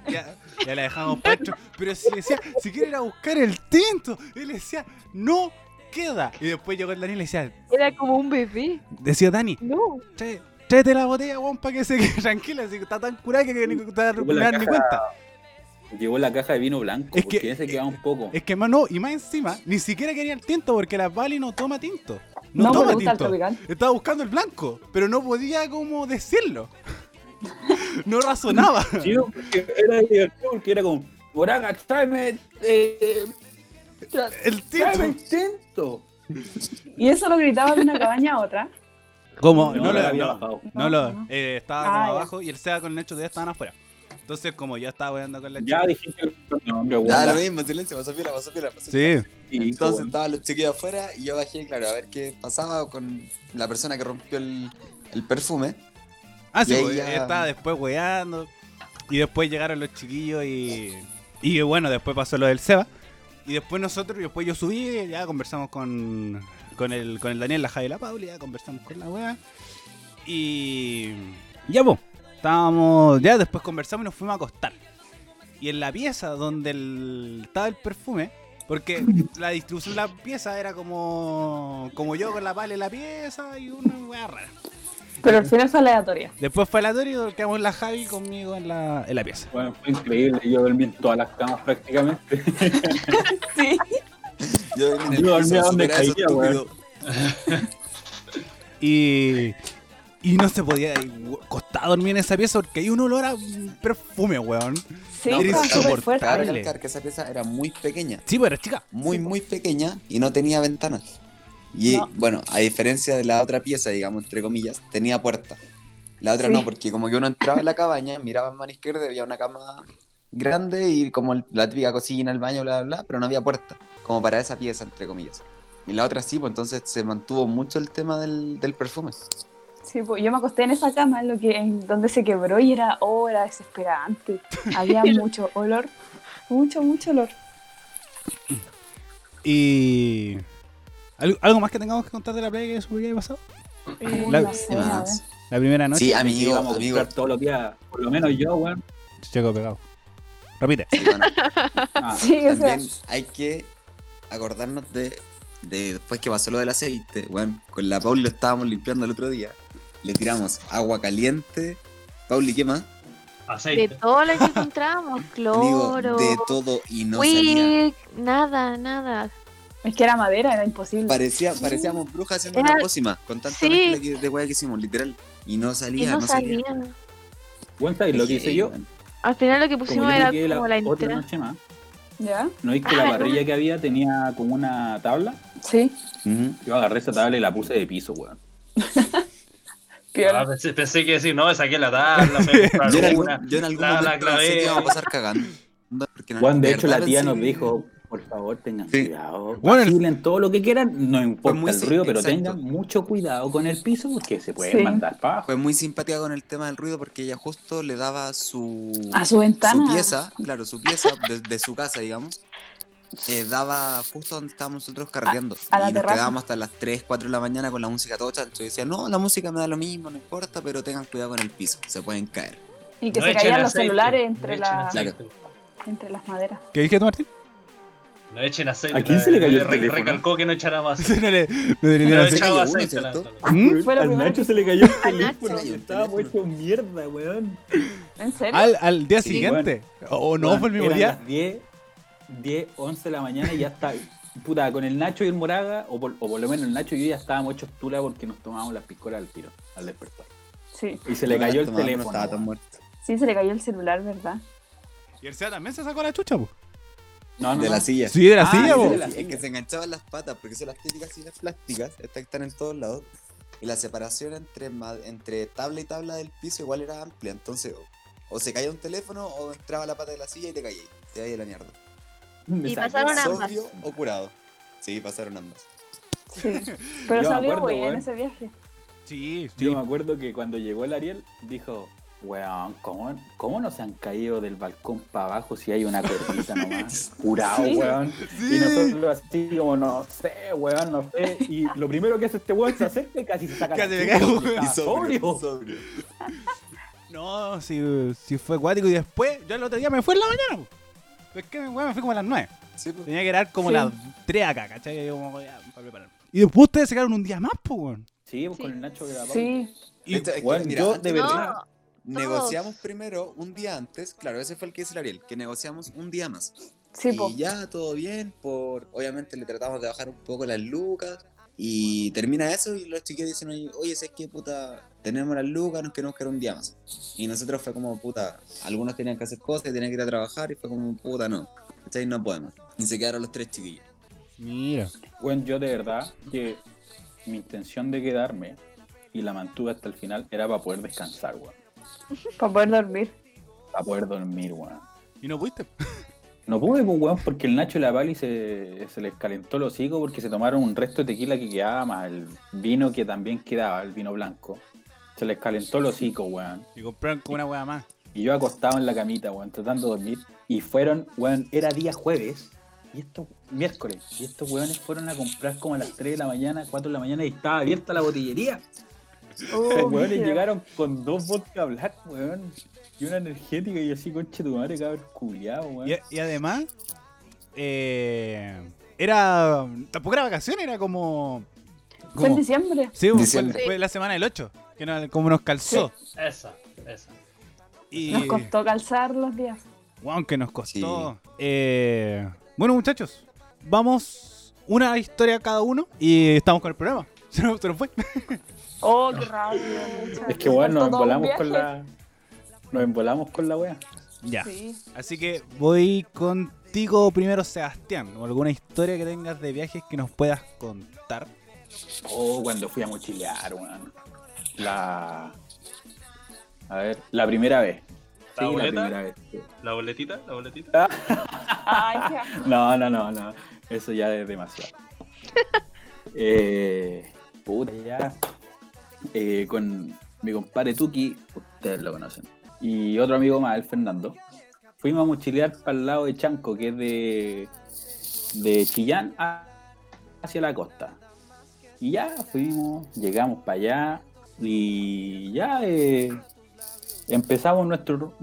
Ya, ya la dejamos adentro. Pero si decía, si quiere ir a buscar el tinto, él decía, no queda. Y después llegó el Dani y le decía, Era como un bebé. decía Dani, No. "Trae- tráete la botella, weón, para que se quede tranquila. Si está tan curada que, que ni te vas a Como la dar ni cuenta. Llevó la caja de vino blanco, Es que- ese quedaba un poco. Es que más no, y más encima, ni siquiera quería el tinto porque la Bali no toma tinto. No, No, toma me gusta el tinto. Estaba buscando el blanco, pero no podía como decirlo. No razonaba. Sí, porque era divertido, porque era como, Moraga, tráeme, eh, tra- El tinto. el tinto. Y eso lo gritaba de una cabaña a otra. Como, No, no, lo había no, bajado. no lo, No, no. eh, estaba Ah, como ya. abajo y el Seba con el Nacho todavía estaban afuera. Entonces, como yo estaba weando con la Ya chica. dijiste el nombre, weón. Ya, lo mismo, silencio, pasó piola, pasó piola, pasó piola. Sí, Sí, Entonces weón. estaban los chiquillos afuera y yo bajé, claro, a ver qué pasaba con la persona que rompió el, el perfume. Ah, sí, Y ahí pues, ya- estaba después weando. Y después llegaron los chiquillos y. Y bueno, después pasó lo del Seba. Y después nosotros, y después yo subí, ya conversamos con, con, el, con el Daniel, la Javi y la Pauli, ya conversamos con la wea. Y. Ya, pues. Estábamos. Ya después conversamos y nos fuimos a acostar. Y en la pieza donde el- estaba el perfume, porque la distribución de la pieza era como. Como yo con la pala en la pieza y una wea rara. Pero al final fue aleatoria. Después fue aleatorio y quedamos la Javi conmigo en la, en la pieza. Bueno, fue increíble. Yo dormí en todas las camas prácticamente. Sí. Yo Yo dormía donde caía, weón. Y, y no se podía costaba dormir en esa pieza porque hay un olor a perfume, weón. Sí, No. Cabe Dale. recalcar que esa pieza era muy pequeña, Sí, pero era chica. muy, muy pequeña y no tenía ventanas. Y No. bueno, a diferencia de la otra pieza, digamos, entre comillas, tenía puerta. La otra Sí. no, porque como que uno entraba en la cabaña, miraba en mano izquierda y había una cama grande y como la típica cocina, el baño, bla, bla, bla, pero no había puerta, como para esa pieza, entre comillas. Y la otra sí, pues entonces se mantuvo mucho el tema del, del perfume. Sí, pues yo me acosté en esa cama en lo que, en donde se quebró y era, oh, era desesperante. Había mucho olor, mucho, mucho olor. Y. ¿Algo, algo más que tengamos que contar de la playa que eso había pasado? Uy, La- no sé, a. La primera noche. Sí, amigo, íbamos a amigo. buscar todos los días, por lo menos yo, weón. Checo pegado. Repite. Sí, bueno, Ah, Sí, o sea, también hay que acordarnos de, de después que pasó lo del aceite, bueno, con la Pauli lo estábamos limpiando el otro día. Le tiramos agua caliente. Pauli, ¿qué más? De Aceite. todo lo que encontramos, Amigo, cloro, de todo y no salía. wig, nada, nada. Es que era madera, era imposible. Parecía, parecíamos brujas haciendo Era- una pócima con tanta Sí. que- de hueá que hicimos, literal. Y no Y salía, no no, salía. salía. weón, ¿sabes lo que hice yo? Al final lo que Como pusimos era quedé la como la otra entera. noche más. ¿Ya? ¿No viste que Ah, la no. parrilla que había tenía como una tabla? Sí. Ujú. Yo agarré esa tabla y la puse de piso, weón. Ah, pensé, pensé que decir, no, me saqué la tabla, Yo en algún, una. yo en algún la- la momento pensé que clavé. íbamos a pasar cagando. Porque no- Juan, de hecho, la tía nos dijo, por favor, tengan Sí. cuidado. Bueno, Vacilen todo lo que quieran, no importa muy el sí, ruido, pero exacto. tengan mucho cuidado con el piso porque se puede Sí. mandar para abajo. Fue muy simpática con el tema del ruido porque ella justo le daba su, A su ventana. su pieza, claro, su pieza de, de su casa, digamos, eh, daba justo donde estábamos nosotros carreando. a la y nos terraza. quedábamos hasta las 3, 4 de la mañana con la música tocha. Entonces decía, no, la música me da lo mismo, no importa, pero tengan cuidado con el piso, se pueden caer. Y que No se caían los aceite, celulares no entre, echen la, entre las maderas. ¿Qué dije tú, Martín? No echen aceite. ¿A quién se le cayó el teléfono? Recalcó que no echara más. no le, no No echaba aceite. ¿Mm? Al Nacho se le cayó el teléfono, estaba puesto mierda, weón. ¿En serio? Al, al día Sí, siguiente. O no, Weón, fue el mismo día. las 10, 10, 11 de la mañana y ya está. Puta, con el Nacho y el Moraga, o por, o por lo menos el Nacho y yo ya estábamos hechos tula porque nos tomábamos las piscolas al tiro, al despertar. Sí. Y se le No, cayó el no teléfono. estaba tan weón. muerto. Sí, se le cayó el celular, ¿verdad? Y el Seba también se sacó la chucha, po. No, no, De no. la silla. Sí, de la Ah, silla, de Sí, es que se enganchaban las patas, porque son las típicas sillas plásticas, estas que están en todos lados. Y la separación entre, entre tabla y tabla del piso igual era amplia. Entonces, o, o se caía un teléfono o entraba la pata de la silla y te caía. Te caía la mierda. Me Y pasaron ambas. Sobrio o curado. Sí, pasaron ambas. Sí. Pero salió bien weón. ese viaje. Sí, sí. Yo me acuerdo que cuando llegó el Ariel, dijo, weón, ¿cómo, cómo no se han caído del balcón para abajo si hay una cuerdita nomás? Curado, Sí. weón. Y nosotros así como, no sé, weón, no sé. Y lo primero que hace este weón se acerca y casi se saca Casi la me cago. Y sobrio. No, si, si fue acuático y después, yo el otro día me fui en la mañana. Es que weón, me fui como a las 9. Sí, pues. Tenía que dar como Sí. las 3 acá, ¿cachai? Como ya, para prepararme. Y después ustedes se quedaron un día más, pues, weón. Sí, pues Sí. con el Nacho que era Sí. Y- De hecho, es que, Weón, mira, yo de- verdad- No, negociamos primero un día antes, claro, ese fue el que hizo el Ariel, que negociamos un día más. Sí, po. y ya todo bien, por obviamente le tratamos de bajar un poco las lucas. Y termina eso y los chiquillos dicen, oye, oye, ¿sabes qué puta? Tenemos las lucas, nos queremos quedar un día más. Y nosotros fue como, puta, algunos tenían que hacer cosas, tenían que ir a trabajar y fue como, puta, no. ¿Cachai? No podemos. Y se quedaron los tres chiquillos. Mira. Bueno, yo de verdad que mi intención de quedarme y la mantuve hasta el final era para poder descansar, weón. Para poder dormir. Para poder dormir, weón. ¿Y no fuiste? No pude, pues, weón, porque el Nacho y la Pali se, se les calentó el hocico porque se tomaron un resto de tequila que quedaba, más el vino que también quedaba, el vino blanco. Se les calentó el hocico, weón. Y compraron como una wea más. Y yo acostado en la camita, weón, tratando de dormir. Y fueron, weón, era día jueves. Y esto, miércoles. Y estos weones fueron a comprar como a las 3 de la mañana, 4 de la mañana y estaba abierta la botillería. Oh, Los weones brígido. llegaron con dos vodka black, weón. Y una energética y así, conche tu madre, cabrón, culiado, weón. Y, y además, eh, era. Tampoco era vacaciones, era como. Fue en diciembre. sí, fue, Diciembre. fue la semana del 8, que no- como nos calzó. Esa, esa. Y. Nos costó calzar los días. Wow, que nos costó. Eh, bueno, muchachos, vamos una historia cada uno y estamos con el programa. Se nos, se nos fue. Oh, qué mucha- Es que, weón, nos embolamos con la. Nos embolamos con la wea. Ya. Sí. Así que voy contigo primero, Sebastián. ¿O ¿Alguna historia que tengas de viajes que nos puedas contar? Oh, cuando fui a mochilear, weón. La. A ver, la primera vez. ¿La Sí, boleta? primera vez. ¿La boletita? ¿La boletita? Asco. No, no, no, no. Eso ya es demasiado. eh, puta, ya. Eh, con mi compadre Tuki, ustedes lo conocen. Y otro amigo más, el Fernando. Fuimos a mochilear para el lado de Chanco, que es de, de Chillán hacia la costa. Y ya fuimos, llegamos para allá y ya eh, empezamos nuestro...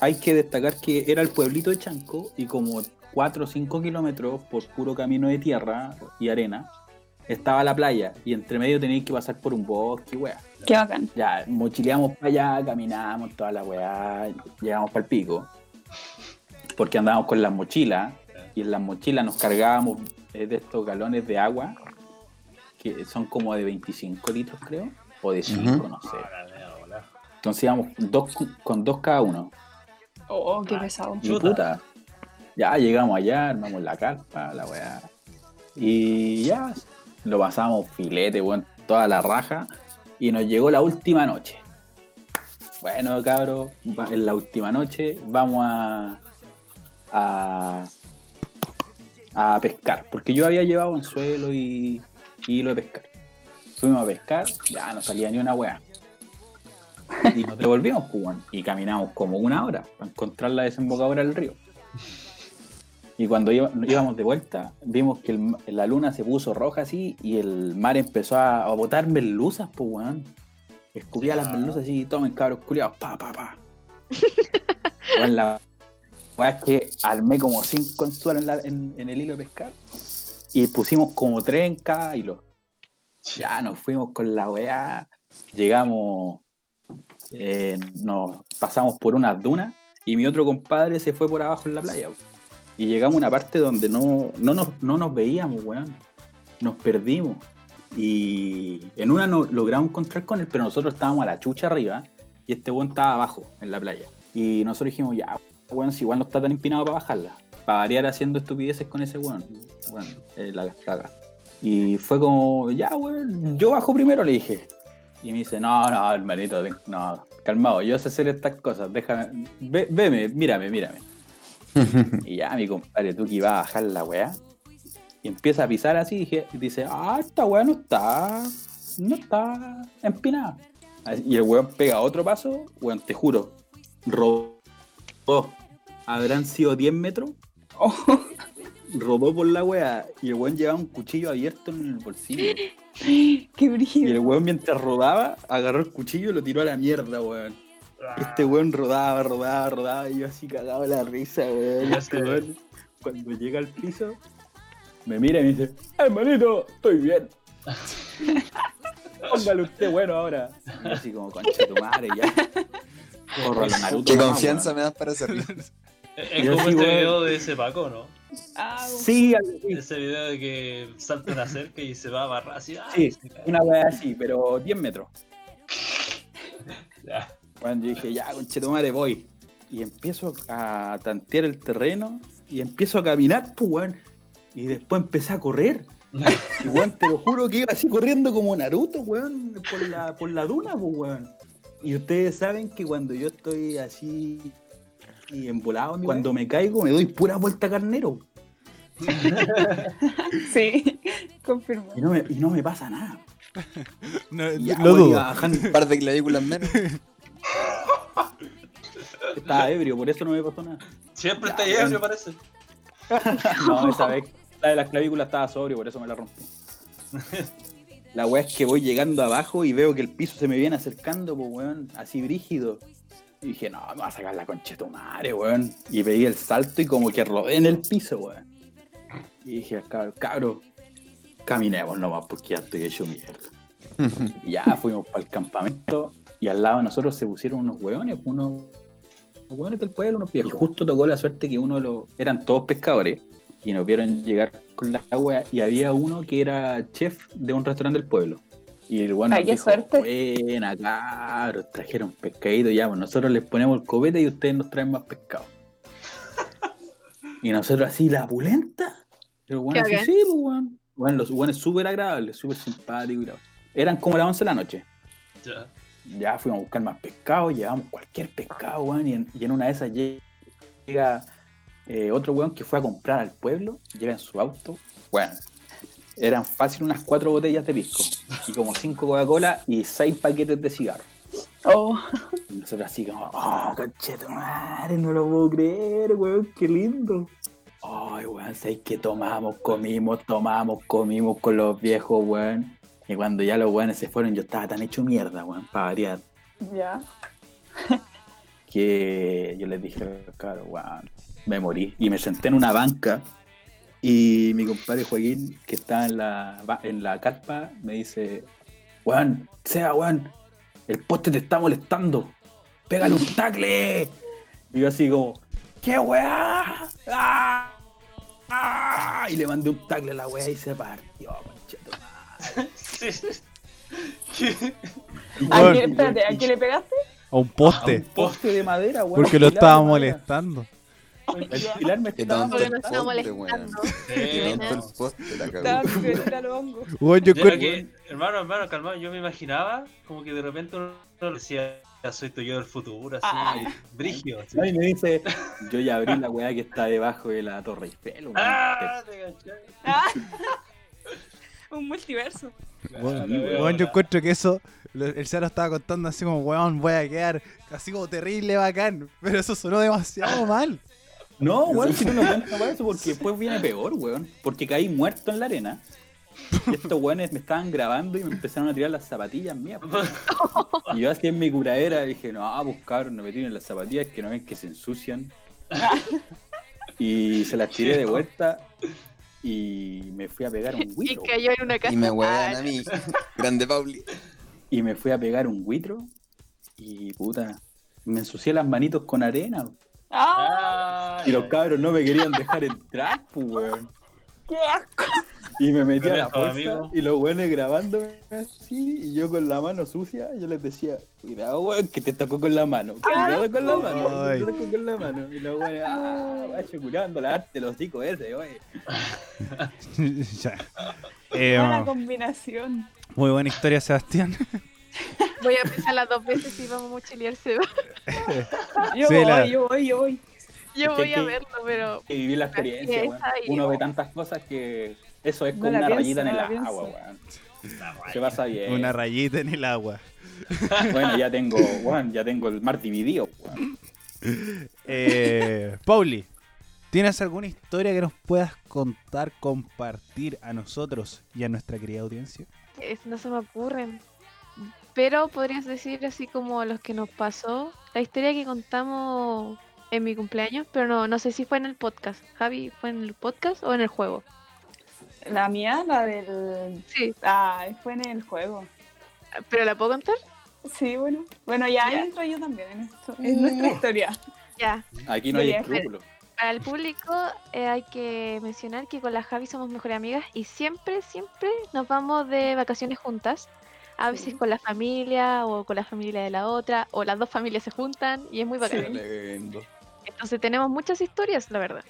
Hay que destacar que era el pueblito de Chanco y como 4 o 5 kilómetros por puro camino de tierra y arena estaba la playa y entre medio tenéis que pasar por un bosque, weá. Qué bacán. Ya, mochileamos para allá, caminamos toda la weá, llegamos para el pico. Porque andábamos con las mochilas y en las mochilas nos cargábamos eh, de estos galones de agua que son como de 25 litros, creo, o de 5, Ujú. no sé. Ah. Entonces íbamos dos, con dos cada uno. Oh, qué pesado. Y Chuta. puta, ya llegamos allá, armamos la carpa, la weá. Y ya lo pasamos filete, weón, toda la raja. Y nos llegó la última noche. Bueno, cabros, en la última noche vamos a, a, pescar. Porque yo había llevado anzuelo y, y hilo de pescar. Fuimos a pescar, ya no salía ni una weá. Y nos devolvimos, pues, weón, y caminamos como una hora para encontrar la desembocadura del río. Y cuando iba- íbamos de vuelta, vimos que el la luna se puso roja así y el mar empezó a, a botar merluzas, pues, weón. Escupía las merluzas así, tomen cabros culiados, pa, pa, pa. Weón, la es que armé como cinco anzuelos en, la- en- en el hilo de pescar y pusimos como tres en cada hilo. Ya nos fuimos con la weá, llegamos, eh, nos pasamos por unas dunas y mi otro compadre se fue por abajo en la playa. weón. Y llegamos a una parte donde no, no, nos, no nos veíamos, weón. Nos perdimos. Y en una no logramos encontrar con él, pero nosotros estábamos a la chucha arriba y este weón estaba abajo en la playa. Y nosotros dijimos, ya, weón, si igual no está tan empinado para bajarla. Para variar haciendo estupideces con ese weón. Bueno, eh, la caga. Y fue como, ya, weón, yo bajo primero, le dije. Y me dice, no, no, hermanito, no, calmado, yo sé hacer estas cosas, déjame, ve, veme, mírame, mírame. y ya mi compadre Tuki va a bajar la weá. Y empieza a pisar así y dice, ah, esta weá no está, no está empinada. Y el weón pega otro paso, weón, te juro, rodó. Habrán sido 10 metros. Rodó por la weá y el weón llevaba un cuchillo abierto en el bolsillo. Qué Y el weón mientras rodaba, agarró el cuchillo y lo tiró a la mierda, weón. Este weón rodaba, rodaba, rodaba y yo así cagado de la risa, weón. Este weón, cuando llega al piso, me mira y me dice, hermanito, estoy bien. Póngale usted bueno ahora. Y yo así como, concha de tu madre, ya. Corro a la Naruto. Qué confianza me das para hacerlo. Es como este weón. video de ese Paco, ¿no? Ah, Sí, algo así. Ese video de que salta una cerca y se va a barrar así. ¡ah! Sí, cae. una weá así, pero 10 metros. Ya. Cuando yo dije, ya, conchetumare, voy. Y empiezo a tantear el terreno y empiezo a caminar, pues, weón. Y después empecé a correr. Y, weón, te lo juro que iba así corriendo como Naruto, weón, por la, por la duna, pues, weón. Y ustedes saben que cuando yo estoy así y embolado, cuando me caigo, me doy pura vuelta carnero. sí, confirmo. Y no me, y no me pasa nada. No, ya, lo weón, dudo. iba bajando. Un par de clavículas menos. Estaba ebrio, por eso no me pasó nada. Siempre está ebrio, parece. No, esa vez la de las clavículas estaba sobrio, por eso me la rompí. La weá es que voy llegando abajo y veo que el piso se me viene acercando, pues weón, así brígido. Y dije, no, me va a sacar la conchetumare, weón. Y pegué el salto y como que rodé en el piso, weón. Y dije, cabro, cabro, caminemos nomás porque ya estoy hecho mierda. Y ya fuimos para el campamento y al lado de nosotros se pusieron unos hueones, unos hueones del pueblo, unos viejos. Y justo tocó la suerte que uno de los. eran todos pescadores y nos vieron llegar con la agua y había uno que era chef de un restaurante del pueblo. Y el bueno, Ay, qué suerte. buena, cabros, trajeron pescadito, ya, pues nosotros les ponemos el copete y ustedes nos traen más pescado. y nosotros así, la pulenta. Pero bueno, así, sí, pues, weón. Bueno, los buenos súper agradables, súper simpáticos. Eran como las 11 de la noche. Ya. Ya fuimos a buscar más pescado, llevamos cualquier pescado, weón, y en, y en una de esas lle- llega eh, otro weón que fue a comprar al pueblo, llega en su auto, bueno, eran fácil unas cuatro botellas de pisco, y como cinco Coca-Cola y seis paquetes de cigarros. Oh, Y nosotros así como, oh, madre, no lo puedo creer, weón, qué lindo. Ay, weón, ¿sabes que tomamos, comimos, tomamos, comimos con los viejos, weón? Y cuando ya los weones se fueron, yo estaba tan hecho mierda, weón, para variar ya. que yo les dije, claro, weón, me morí. Y me senté en una banca y mi compadre Joaquín, que estaba en la, en la carpa, me dice, weón, sea, weón, el poste te está molestando, pégale un tacle. Y yo así como, ¿qué weá? ¡Ah! ¡Ah! Y le mandé un tacle a la weá y se partió, ¿A Bueno. quién, espérate, ¿a quién le pegaste? A un poste. Un poste de madera, weón. Porque lo estaba molestando. El pilar me estaba molestando. molestando. Qué Sí, tonto no. el poste, la Estaba cagó. que era los hongos. Weón, yo creo- que, hermano, hermano, calmado, yo me imaginaba como que de repente uno le decía, ya soy tu yo del futuro, así, Ah. brigio. así. Y me dice, yo ya abrí la weá que está debajo de la Torre Eiffel. ¡Ah! te. Ah. Un multiverso. Weón, weón. yo encuentro que eso, lo- el Saro estaba contando así como, weón, voy a quedar así como terrible bacán. Pero eso sonó demasiado mal. No, weón, si no lo cuento para eso, porque después viene peor, weón. Porque caí muerto en la arena. Y estos weones me estaban grabando y me empezaron a tirar las zapatillas mías. po. Y yo así en mi curadera dije, no, pues cabrón, no me tiren las zapatillas que no ven que se ensucian. Y se las tiré de vuelta y me fui a pegar un Y huitro. cayó en una casa. Y me huevan Ah, a mí. Grande Pauli. Y me fui a pegar un huitro y puta, me ensucié las manitos con arena. ¡Ah! Ay, Y los cabros no me querían dejar entrar, pues, weón. ¡Qué asco! Y me metí a la fuerza y los weones grabándome así, y yo con la mano sucia, yo les decía, cuidado, weón, que te tocó con la mano. Cuidado con la mano, te tocó con la mano. Y los weones, ah, vaya curando la arte, los hocico ese, ya. Eh, Mala combinación. muy buena historia, Sebastián. Voy a pensarla dos veces y vamos a mochilearse. Yo Sí, voy, la- yo voy, yo voy. Yo voy a verlo, pero Que viví la experiencia, Uno ve tantas cosas que eso es No como una pienso, rayita en el pienso. agua, weón. Se pasa bien. Una rayita en el agua. Bueno, ya tengo, weón, ya tengo el mar dividido, weón. Eh, Pauli, ¿tienes alguna historia que nos puedas contar, compartir a nosotros y a nuestra querida audiencia? es- no se me ocurren. Pero podrías decir así como los que nos pasó, la historia que contamos en mi cumpleaños, pero no, no sé si fue en el podcast. Javi, ¿fue en el podcast o en el juego? La mía, la del. Sí, Ah, fue en el juego. pero la puedo contar. Sí, bueno. Bueno, ya, Ya. entro yo también en esto. Es nuestra historia. Ya. Aquí no hay escrúpulos. Para el público eh, hay que mencionar que con la Javi somos mejores amigas y siempre, siempre nos vamos de vacaciones juntas. A veces Sí. con la familia o con la familia de la otra o las dos familias se juntan y es muy bacán. Tremendo. Entonces tenemos muchas historias, la verdad.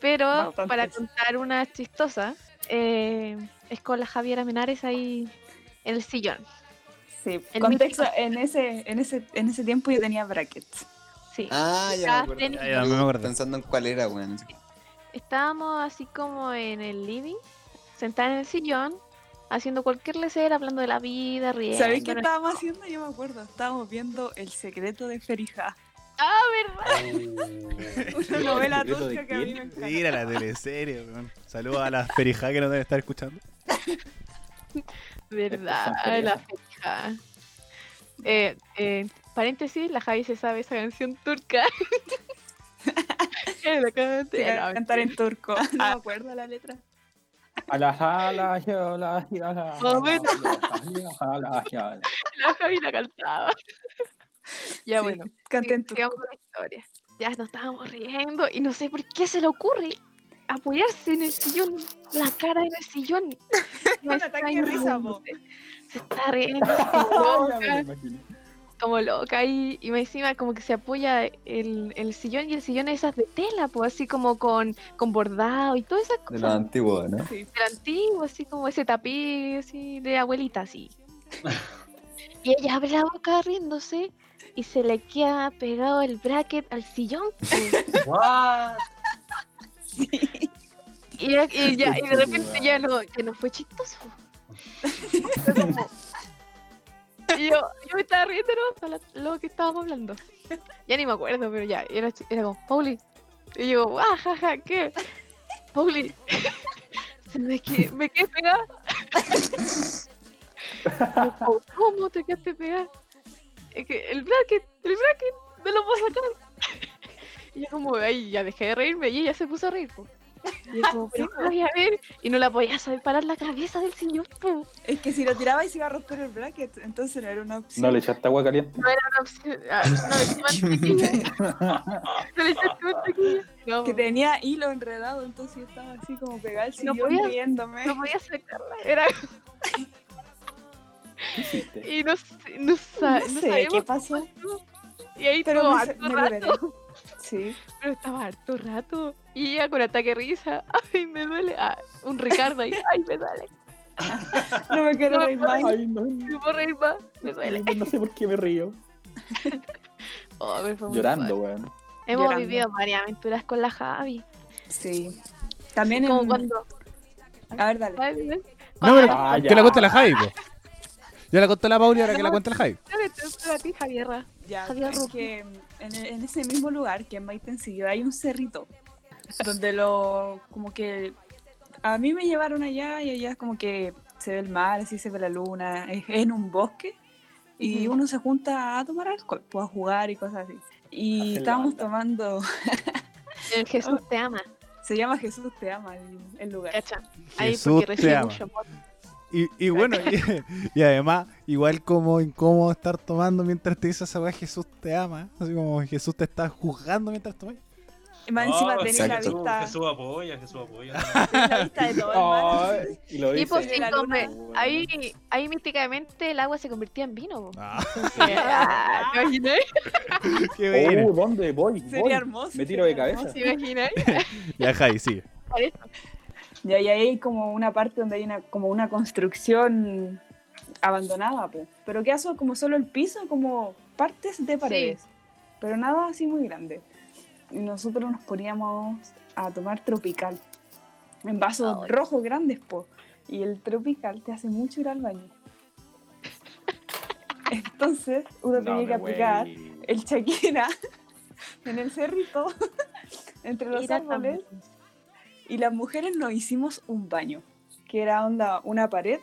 Pero Bastantes. para contar una chistosa, eh, es con la Javiera Menares ahí en el sillón. Sí, El contexto, mítico. en ese, en ese, en ese tiempo yo tenía brackets. Sí. Ah, ya me acuerdo. tenis. Ya, ya, me acuerdo. Pensando en cuál era, weón. Estábamos así como en el living, sentada en el sillón, haciendo cualquier lecera, hablando de la vida, riendo. ¿Sabéis qué estábamos haciendo? Yo me acuerdo. Estábamos viendo El secreto de Ferija. Ah, ¿verdad? Una novela turca que a mí me encanta. Mira la teleserie, weón. Saludos a las perijá que nos deben estar escuchando. ¿Verdad? Esas La fecha. Eh, eh, paréntesis, la Javi se sabe esa canción turca. La cante, Sí, la- a cantar en turco. No me Ah. acuerdo la letra. A. La Javi la cantaba. Ya Sí, bueno, Canté en sigamos turco. con la historia. Ya nos estábamos riendo y no sé por qué se le ocurre apoyarse en el sillón, la cara en el sillón. Me de está risa. Se está riendo como loca, como loca y, y más encima como que se apoya el, el sillón y el sillón es esas de tela, pues así como con, con bordado y todas esas De cosas la antigua, ¿no? Sí. del antiguo, así como ese tapiz así de abuelita, así. Y ella abre la boca riéndose y se le queda pegado el bracket al sillón. What? Y, ya- y ya, y de repente ya no, ya no fue chistoso. Y yo, yo me estaba riendo ¿no? para lo que estábamos hablando. Ya ni me acuerdo, pero ya, era, era como, Pauli. Y yo, ah, jaja, ¿qué? Pauli. Se me, que- me quedé pegada. Y yo, "¿Cómo- ¿Cómo te quedaste pegada? Es que el bracket, el bracket, me lo puedo sacar. Y yo como, ahí ya dejé de reírme y ella se puso a reír. po. Y yo como, pero voy a ver. Y no la podía saber parar la cabeza del señor. po. Es que si lo tiraba y se iba a romper el bracket, entonces no era una opción. No le echaste agua caliente. No era una opción. ah, No le eché mantequilla. No le echaste mantequilla. No, Que tenía hilo enredado, entonces yo estaba así como pegada al No sillón podía- riéndome. no podía sacarla. Era, Y no, sé- no, sa- No no sé qué pasó, Y ahí pero todo me, harto me rato. Sí. Pero estaba harto rato. Y ella con ataque de risa. Ay, me duele. Ah, un Ricardo ahí. Ay, me duele. No me quiero No, reír más. Ay, no, Me puedo reír más. Me duele. no sé por qué me río. Oh, muy Llorando, weón. Hemos Llorando. vivido varias aventuras con la Javi. Sí. También Como en... cuando. A ver, dale. ¿sabes? No, pero Ah, ya. la la Javi. Ya la contó la Pauli, ahora que la cuente la Javi. A ti, Javierra. Ya, Javier es que en, en ese mismo lugar, que en Maitencillo, hay un cerrito. Donde lo... Como que... A mí me llevaron allá y allá es como que se ve el mar, así se ve la luna. Es, en un bosque. Y Ujú. uno se junta a tomar alcohol, pues, a jugar y cosas así. Y estábamos tomando... El Jesús te ama. Se llama Jesús te ama el, el lugar. Cacha. Ahí Jesús porque te recibe ama. mucho amor. Y, y bueno, y, y además, igual como incómodo estar tomando mientras te dice esa weá, Jesús te ama. Así como Jesús te está juzgando mientras tomas. Y más encima tenés la vista, Jesús apoya, Jesús apoya. tenés la vista de todo. Ay, y lo Y dice. pues de sí, ahí, ahí místicamente el agua se convertía en vino. Ah, ah, ¿Te imaginas? qué. Oh, ¿dónde voy? Sería voy. hermoso. Me tiro de cabeza. ¿Te imaginas? Ya, Javi, sigue. Y ahí hay como una parte donde hay una, como una construcción abandonada, pues. Pero que hace como solo el piso, como partes de paredes. Pero nada así muy grande. Y nosotros nos poníamos a tomar tropical. En vasos Ay. rojos grandes, po. Y el tropical te hace mucho ir al baño. Entonces, uno No tenía que aplicar wey. el Shakira en el cerrito, entre los Mira árboles. también. Y las mujeres nos hicimos un baño, que era onda una pared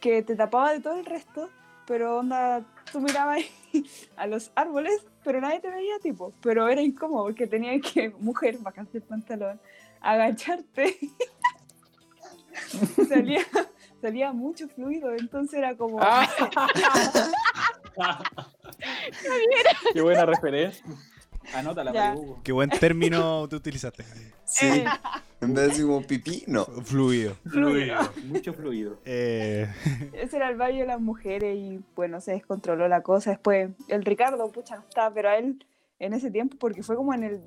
que te tapaba de todo el resto, pero onda tú mirabas a los árboles, pero nadie te veía tipo, pero era incómodo porque tenías que, mujer, bajarte el pantalón, agacharte. salía, salía mucho fluido, entonces era como, Ah. Qué buena referencia. Anótala, Ya. para Hugo. Qué buen término tú utilizaste. Sí, en vez de decir como pipí, no. Fluido. Fluido. Mucho fluido. Eh, Ese era el baño de las mujeres y bueno, se descontroló la cosa. Después, el Ricardo, pucha, no estaba, pero a él en ese tiempo, porque fue como en el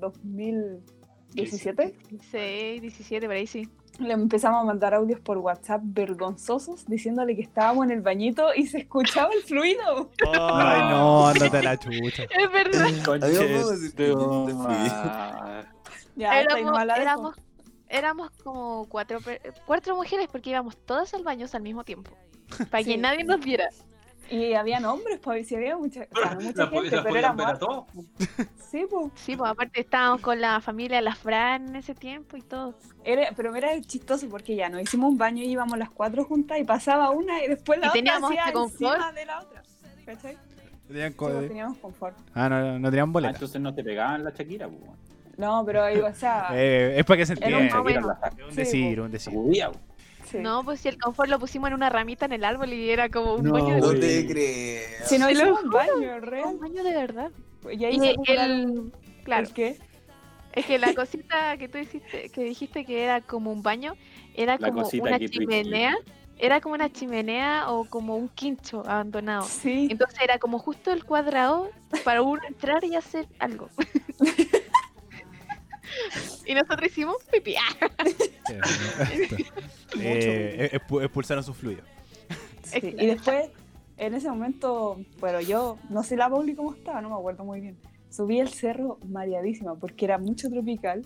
2017, 16, 17, por ahí sí. le empezamos a mandar audios por WhatsApp vergonzosos diciéndole que estábamos en el bañito y se escuchaba el fluido. Ay, no, ándate a la chucha. Es verdad. Amigo, ¿puedo decir que Conche- te fui? Ya, éramos, éramos, éramos como cuatro, per- cuatro mujeres porque íbamos todas al baño al mismo tiempo. Para que Sí. nadie nos viera. Y habían hombres, pues, si había mucha, o sea, no mucha La, gente, la pero éramos ver a hartos. todos. Sí, pues. Sí, pues aparte estábamos con la familia de las Fran en ese tiempo y todo. Era, pero era chistoso porque ya nos hicimos un baño y íbamos las cuatro juntas y pasaba una y después la Y otra teníamos hacía este confort. encima de la otra. ¿Cachai? Tenían Sí, pues, teníamos confort. Ah, no, no tenían Ah, boleta. entonces no te pegaban la Shakira, pues. No, pero digo, o sea, Eh, es para que se Era un entienda. la un decir, po. un decir. Sí. No, pues si el confort lo pusimos en una ramita en el árbol y era como un No, baño de No te creo. si no hicimos un baño, real. un baño de verdad. Y ahí Y se el, claro, ¿El qué? es que la cosita que tú hiciste, que dijiste que era como un baño, era La como una chimenea, era como una chimenea o como un quincho abandonado. Sí. Entonces era como justo el cuadrado para uno entrar y hacer algo. y nosotros hicimos pipí. Eh, expu- expulsaron sus fluidos. Sí, Y después, en ese momento, bueno, yo no sé la Pauli cómo estaba, no me acuerdo muy bien. Subí el cerro mareadísima porque era mucho tropical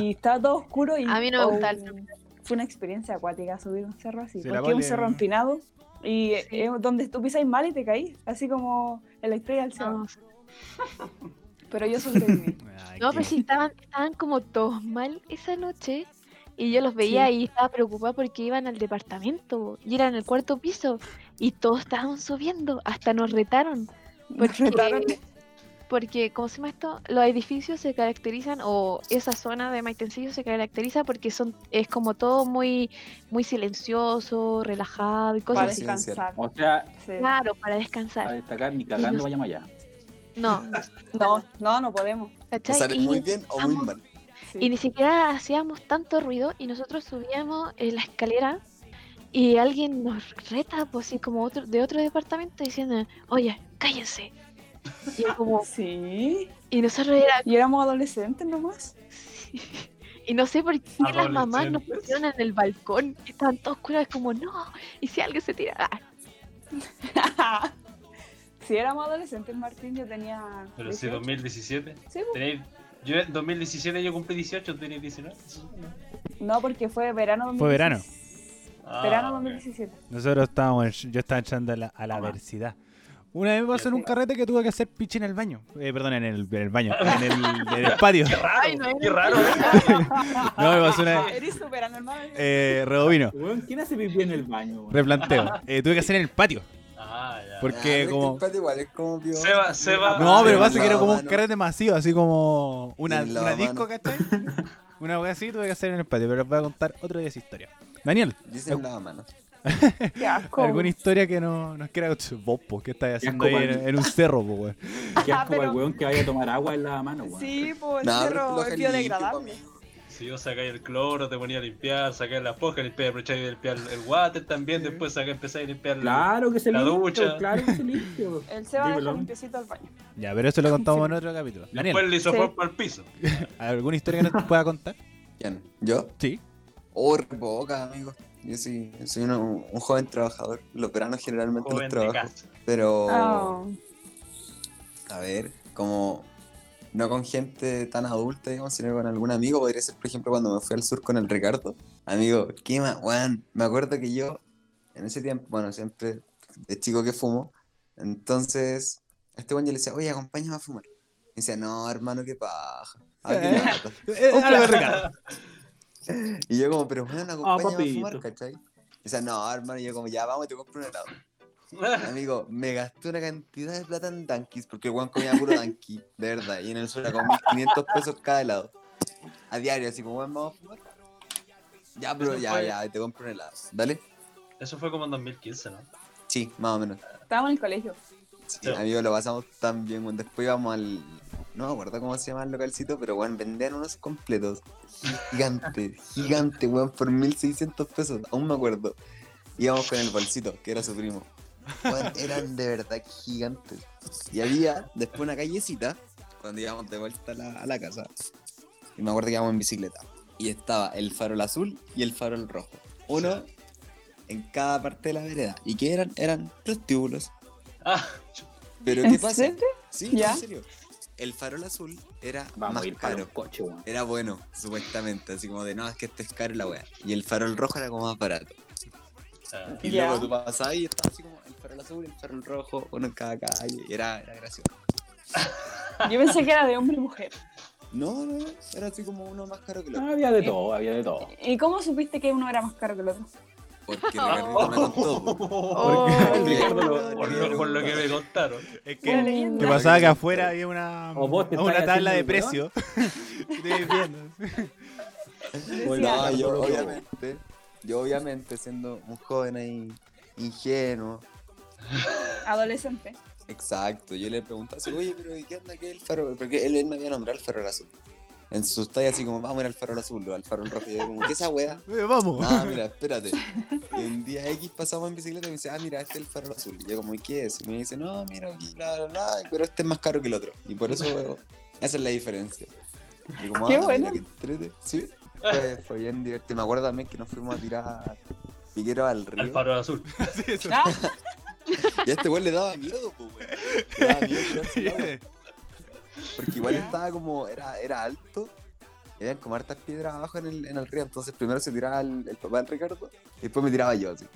y estaba todo oscuro y A mí no me oh, gusta el fue una experiencia acuática subir un cerro así, Sí, porque es un cerro empinado y Sí. es donde tú pisas mal y te caís, así como en la historia del cerro. No, Pero yo sobreviví. Ay, no qué- pero sí estaban, estaban como todos mal esa noche. Y yo los veía Sí. y estaba preocupada porque iban al departamento y eran en el cuarto piso y todos estaban subiendo, hasta nos retaron. Nos Porque, retaron. porque, ¿cómo se llama esto? Los edificios se caracterizan, o esa zona de Maitencillo se caracteriza porque son es como todo muy muy silencioso, relajado y cosas para así. descansar. O sea, Sí. Claro, para para descansar. destacar, ni cagando vayamos allá. No, No, no, no podemos. ¿cachai? ¿Sale Y muy bien o muy mal? Sí. Y ni siquiera hacíamos tanto ruido y nosotros subíamos en la escalera y alguien nos reta, pues así como otro, de otro departamento diciendo, oye, cállense. Y, yo como, Sí. y nosotros era Y éramos adolescentes nomás. Y no sé por qué las mamás nos pusieron en el balcón. Estaban todos curados como, no, y si alguien se tira. Ah, si éramos adolescentes, Martín, yo tenía. Pero si 18. 2017. Sí, pues. Tenéis- yo en 2017 yo cumplí 18, tú tenías 19. No, porque fue verano 2017. Fue verano. Ah, Verano ok. 2017. Nosotros estábamos, en- yo estaba echando a la, a la adversidad. Una vez me pasó en un carrete que tuve que hacer pichi en el baño. Eh, perdón, en el, en el baño, en el, en el patio. Qué raro, Ay, no, qué raro, ¿eh? No, me pasó una vez. Eres súper anormal. Eh, Redovino, ¿quién hace pipí en el baño? replanteo. Eh, tuve que hacer en el patio. Ah, ya. Porque Ah, como... igual es. No, pero pasa que era como un carrete masivo, así como una, una lavamano. disco, ¿cachai? Una wea así tuve que hacer en el patio, pero les voy a contar otro día esa historia. Daniel, Dicen. Qué asco. ¿alguna historia que no, nos quiera vos, po, ¿Qué estás haciendo ahí en, un cerro, po, weón? Qué Ah, asco el weón que vaya a tomar agua en la mano, weón. Sí, pues el cerro es biodegradable. Si yo sacáis el cloro, te ponía a limpiar, sacáis la posca, limpiar, aprovecháis de limpiar el water también, después saca, empezáis a limpiar Claro que se La limpia, ducha. claro que se limpia. weón. El Seba deja Dímelo. limpiecito al baño. Ya, pero eso lo contamos en otro capítulo. Después Daniel, le hizo Sí. para el piso. ¿alguna historia que nos pueda contar? ¿Quién? ¿Yo? Sí. Oh, re poca, amigo. Yo soy, soy un joven trabajador. Los veranos generalmente Joven los trabajo. Pero, Ah, a ver, como no con gente tan adulta, digamos, sino con algún amigo. Podría ser, por ejemplo, cuando me fui al sur con el Ricardo. Amigo, qué más, weón. Me acuerdo que yo, en ese tiempo, bueno, siempre de chico que fumo. Entonces, a este weón yo le decía, oye, acompáñame a fumar. Y decía, no, hermano, qué paja. Ah, lata". Eh, Álvaro Ricardo. Y yo como, pero bueno, acompáñame a fumar. ¿cachai? Y decía, no, hermano, y yo como, ya vamos y te compro un helado. Amigo, me gasté una cantidad de plata en Dunkies, porque weón comía puro Dunky, de verdad, y en el sur era como 1500 pesos cada helado. A diario, así como, weón, vamos a fumar. Ya, pero ya, fue- ya, te compro un helado. Dale. Eso fue como en 2015, ¿no? Sí, más o menos. estábamos en el colegio. Sí, Sí. amigo, lo pasamos tan bien. weón. Después íbamos al. No me acuerdo cómo se llama el localcito, pero weón, vendían unos completos. Gigante, gigante, weón, por 1600 pesos. Aún me acuerdo. Íbamos con el bolsito, que era su primo. Eran de verdad gigantes. Y había después una callecita, cuando íbamos de vuelta a la, a la casa. Y me acuerdo que íbamos en bicicleta. Y estaba el farol azul y el farol rojo. Uno en cada parte de la vereda. ¿Y qué eran? Eran prostíbulos. Ah, Pero ¿En ¿qué pasa? serio? Sí, ¿Ya? en serio. El farol azul era Vamos más a ir para caro. un coche, weón. Era bueno, supuestamente. Así como de, no, es que este es caro la wea. Y el farol rojo era como más barato. ah, Y luego tú pasabas y estaba así como el azul el rojo, uno en cada calle. Y era, era gracioso. Yo pensé que era de hombre y mujer. No, no, era así como uno más caro que el otro. Ah, había de todo, había de todo. ¿Y cómo supiste que uno era más caro que el otro? Porque me contó. Oh. Lo- por, lo, por lo que me contaron. Es que, pasaba que afuera había una, una tabla de haciendo precio. Estoy viendo. O el Decía, No, Ricardo yo obviamente, yo obviamente siendo un joven ahí ingenuo, Adolescente. exacto, yo le preguntaba así, oye, pero ¿y qué onda que el farol? Porque él, él me había nombrado el farol azul. En sus tallas así como, vamos a ir al farol azul o al farol rojo. Y yo como, ¿qué esa wea? Eh, Vamos. Ah, mira, espérate. Y un día X pasamos en bicicleta y me dice, ah, mira, este es el farol azul. Y yo como, ¿y qué es? Y me dice, no, mira, aquí, bla, bla, bla, pero este es más caro que el otro. Y por eso, esa es la diferencia. Y como, Qué ah, bueno. mira, entrete. Sí, fue, fue bien divertido. Me acuerdo también que nos fuimos a tirar piquero al Al río. faro azul. Sí, eso. Ah, Y a este weón le daba miedo, pues, weón. Le daba miedo tirarse al agua. Porque igual estaba como, era, era alto. Y habían como hartas piedras abajo en el, en el río. Entonces primero se tiraba el, el papá del Ricardo. Y después me tiraba yo, así.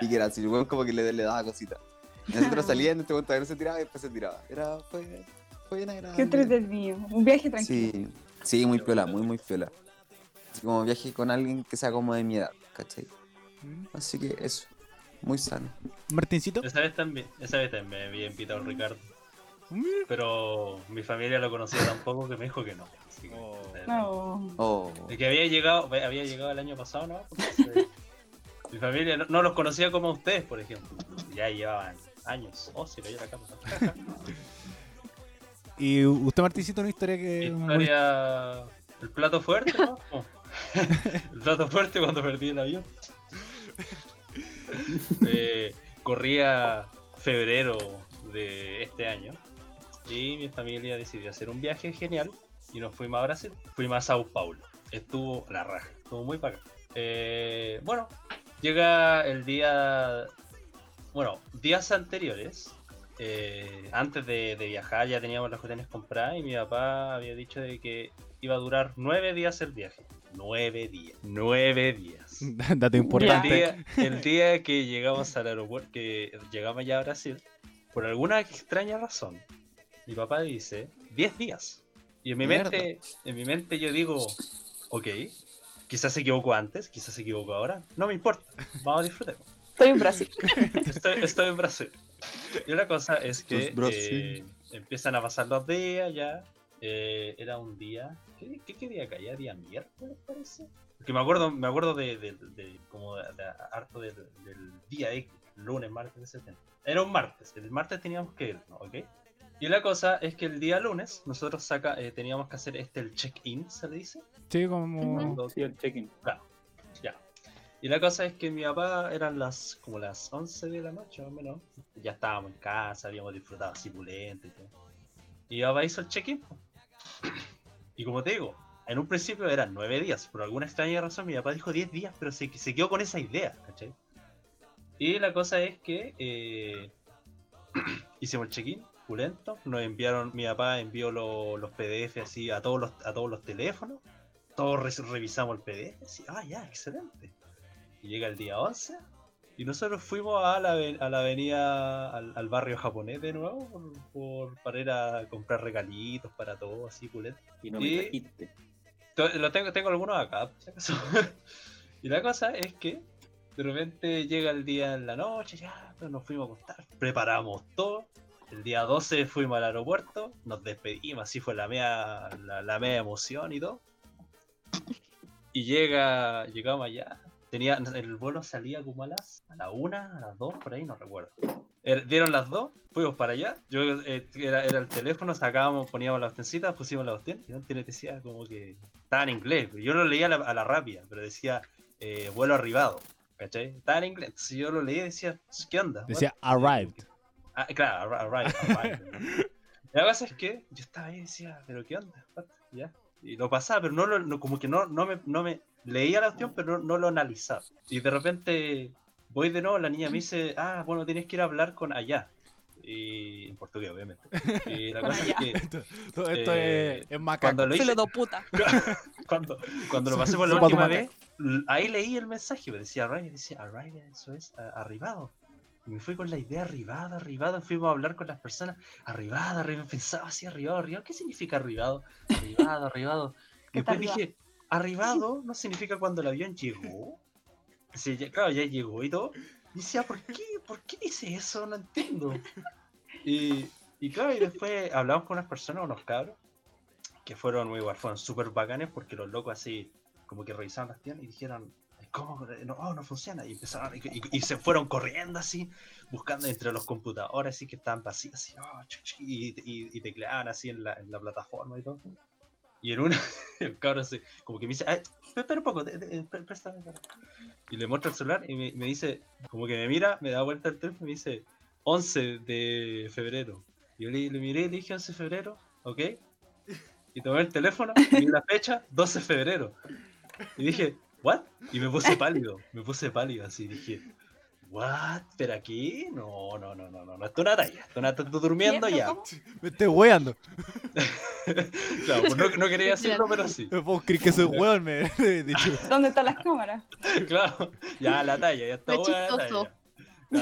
Y que era así, el weón como que le, le daba cositas. Y nosotros salíamos, este weón todavía no se tiraba y después se tiraba. Era, fue, fue bien agradable. qué entretenido. Un viaje tranquilo. Sí, sí, muy piola, muy, muy piola. Así como viaje con alguien que sea como de mi edad, ¿cachai? Así que eso, muy sano. Martincito. Esa vez también, esa vez también me había invitado Ricardo. Pero mi familia lo conocía tan poco que me dijo que no. Así que, Oh. eh, No. Oh, De que había llegado, había llegado el año pasado, ¿no? Entonces, mi familia no, no los conocía como ustedes, por ejemplo. Ya llevaban años. Oh, se cayó la cama. ¿Y usted, Martincito, una historia que... Historia. El plato fuerte, ¿no? El plato fuerte cuando perdí el avión. Eh, corría febrero de este año y mi familia decidió hacer un viaje genial y nos fuimos a Brasil. Fuimos a Sao Paulo. Estuvo la raja, estuvo muy bacán. Eh, bueno, llega el día. Bueno, días anteriores. Eh, antes de, de viajar ya teníamos las hoteles compradas y mi papá había dicho de que iba a durar nueve días el viaje. Nueve días. Nueve días. Dato El importante. día, el día que llegamos al aeropuerto, que llegamos ya a Brasil, por alguna extraña razón, mi papá dice 10 días. Y en mi Mierda. mente, en mi mente yo digo, ok, quizás se equivocó antes, quizás se equivocó ahora, no me importa, vamos a disfrutar. Estoy en Brasil. Estoy, estoy en Brasil. Y la cosa es que eh, empiezan a pasar los días ya. eh, era un día. ¿Qué, qué, qué día caía? ¿Día miércoles parece? Porque me acuerdo, me acuerdo de, de- de- como de, de harto del, del día X, lunes, martes, etcétera. Era un martes, el martes teníamos que ir, ¿no? ¿ok? Y la cosa es que el día lunes nosotros saca, eh, teníamos que hacer este el check-in, se le dice. Sí, como... Sí, el check-in. Claro. Y la cosa es que mi papá eran las como las 11 de la noche, más o menos. Ya estábamos en casa, habíamos disfrutado así pulento y todo. Y mi papá hizo el check-in. Y como te digo, en un principio eran 9 días. Por alguna extraña razón, mi papá dijo 10 días, pero se, se quedó con esa idea, ¿cachai? Y la cosa es que eh, hicimos el check-in, pulento. Nos enviaron, mi papá envió lo- los PDF así a todos los, a todos los teléfonos todos re- revisamos el PDF. así, ah, ya, excelente. Y llega el día 11 y nosotros fuimos a la, a la avenida, al, al barrio japonés de nuevo, por, por- para ir a comprar regalitos para todos, así, pulento. Y no me trajiste. Lo tengo, tengo algunos acá, por si acaso. y la cosa es que de repente llega el día en la noche, ya, pues nos fuimos a acostar, preparamos todo. El día 12 fuimos al aeropuerto, nos despedimos, así fue la media, la, la media emoción y todo. Y llega, llegamos allá, tenía, el vuelo salía como a las, a la una, a las dos, por ahí, no recuerdo. Er- Dieron las dos, fuimos para allá, yo eh, era, era el teléfono, sacábamos, poníamos la ostencita, pusimos la osten, y antes decía como que estaba en inglés, yo lo leía a la, a la rápida, pero decía eh, vuelo arribado, ¿cachai? Estaba en inglés, entonces yo lo leía decía, ¿qué onda? Decía What? arrived. Ah, claro, arri- arrived, arrived. La cosa es que yo estaba ahí y decía, ¿pero qué onda? What? ¿Ya? Y lo pasaba, pero no lo, no- como que no, no, me, no me leía la opción, pero no, no lo analizaba. Y de repente voy de nuevo, la niña me dice, ah, bueno, tienes que ir a hablar con allá. Y en portugués, obviamente. Y la cosa es que Esto, todo esto Eh, es, es macaco. cuando lo hice, puta. cuando, cuando lo pasé por la última vez, ahí leí el mensaje, me decía arriba, decía arriba, eso es arribado. Y me fui con la idea arribado, arribado, fuimos a hablar con las personas, arribado, arribado, pensaba así, arribado, arribado, ¿qué significa arribado? Arribado, arribado. ¿Qué está Después dije, arribado no significa cuando el avión llegó. Sí, ya- claro, ya llegó y todo. Y decía, ¿por qué? ¿Por qué dice eso? No entiendo. Y, y claro, y después hablamos con unas personas, unos cabros, que fueron muy igual, fueron súper bacanes porque los locos así, como que revisaron las tiendas y dijeron, ¿cómo? No, oh, no funciona. Y empezaron, y, y- y se fueron corriendo así, buscando entre los computadores así que estaban vacíos, así, oh, y, y, tecleaban así en la, en la plataforma y todo. Y en una, el cabrón como que me dice, "Ay, espera un poco, de- de- préstame". Y le muestro el celular y me, me dice, como que me mira, me da vuelta el teléfono y me dice, 11 de febrero. Y yo le, le miré y le dije 11 de febrero, ¿ok? Y tomé el teléfono y vi la fecha, 12 de febrero. Y dije, ¿what? Y me puse pálido, me puse pálido así, dije, ¿what? ¿Pero aquí? No, no, no, no, no, no, esto es una talla, esto es una estoy durmiendo ¿Y esto ya. cómo? Me estoy weando. claro, pues no, no quería decirlo, pero sí. No puedo creer que soy weón, me he dicho. ¿Dónde están las cámaras? Claro, ya la talla, ya está buena la talla.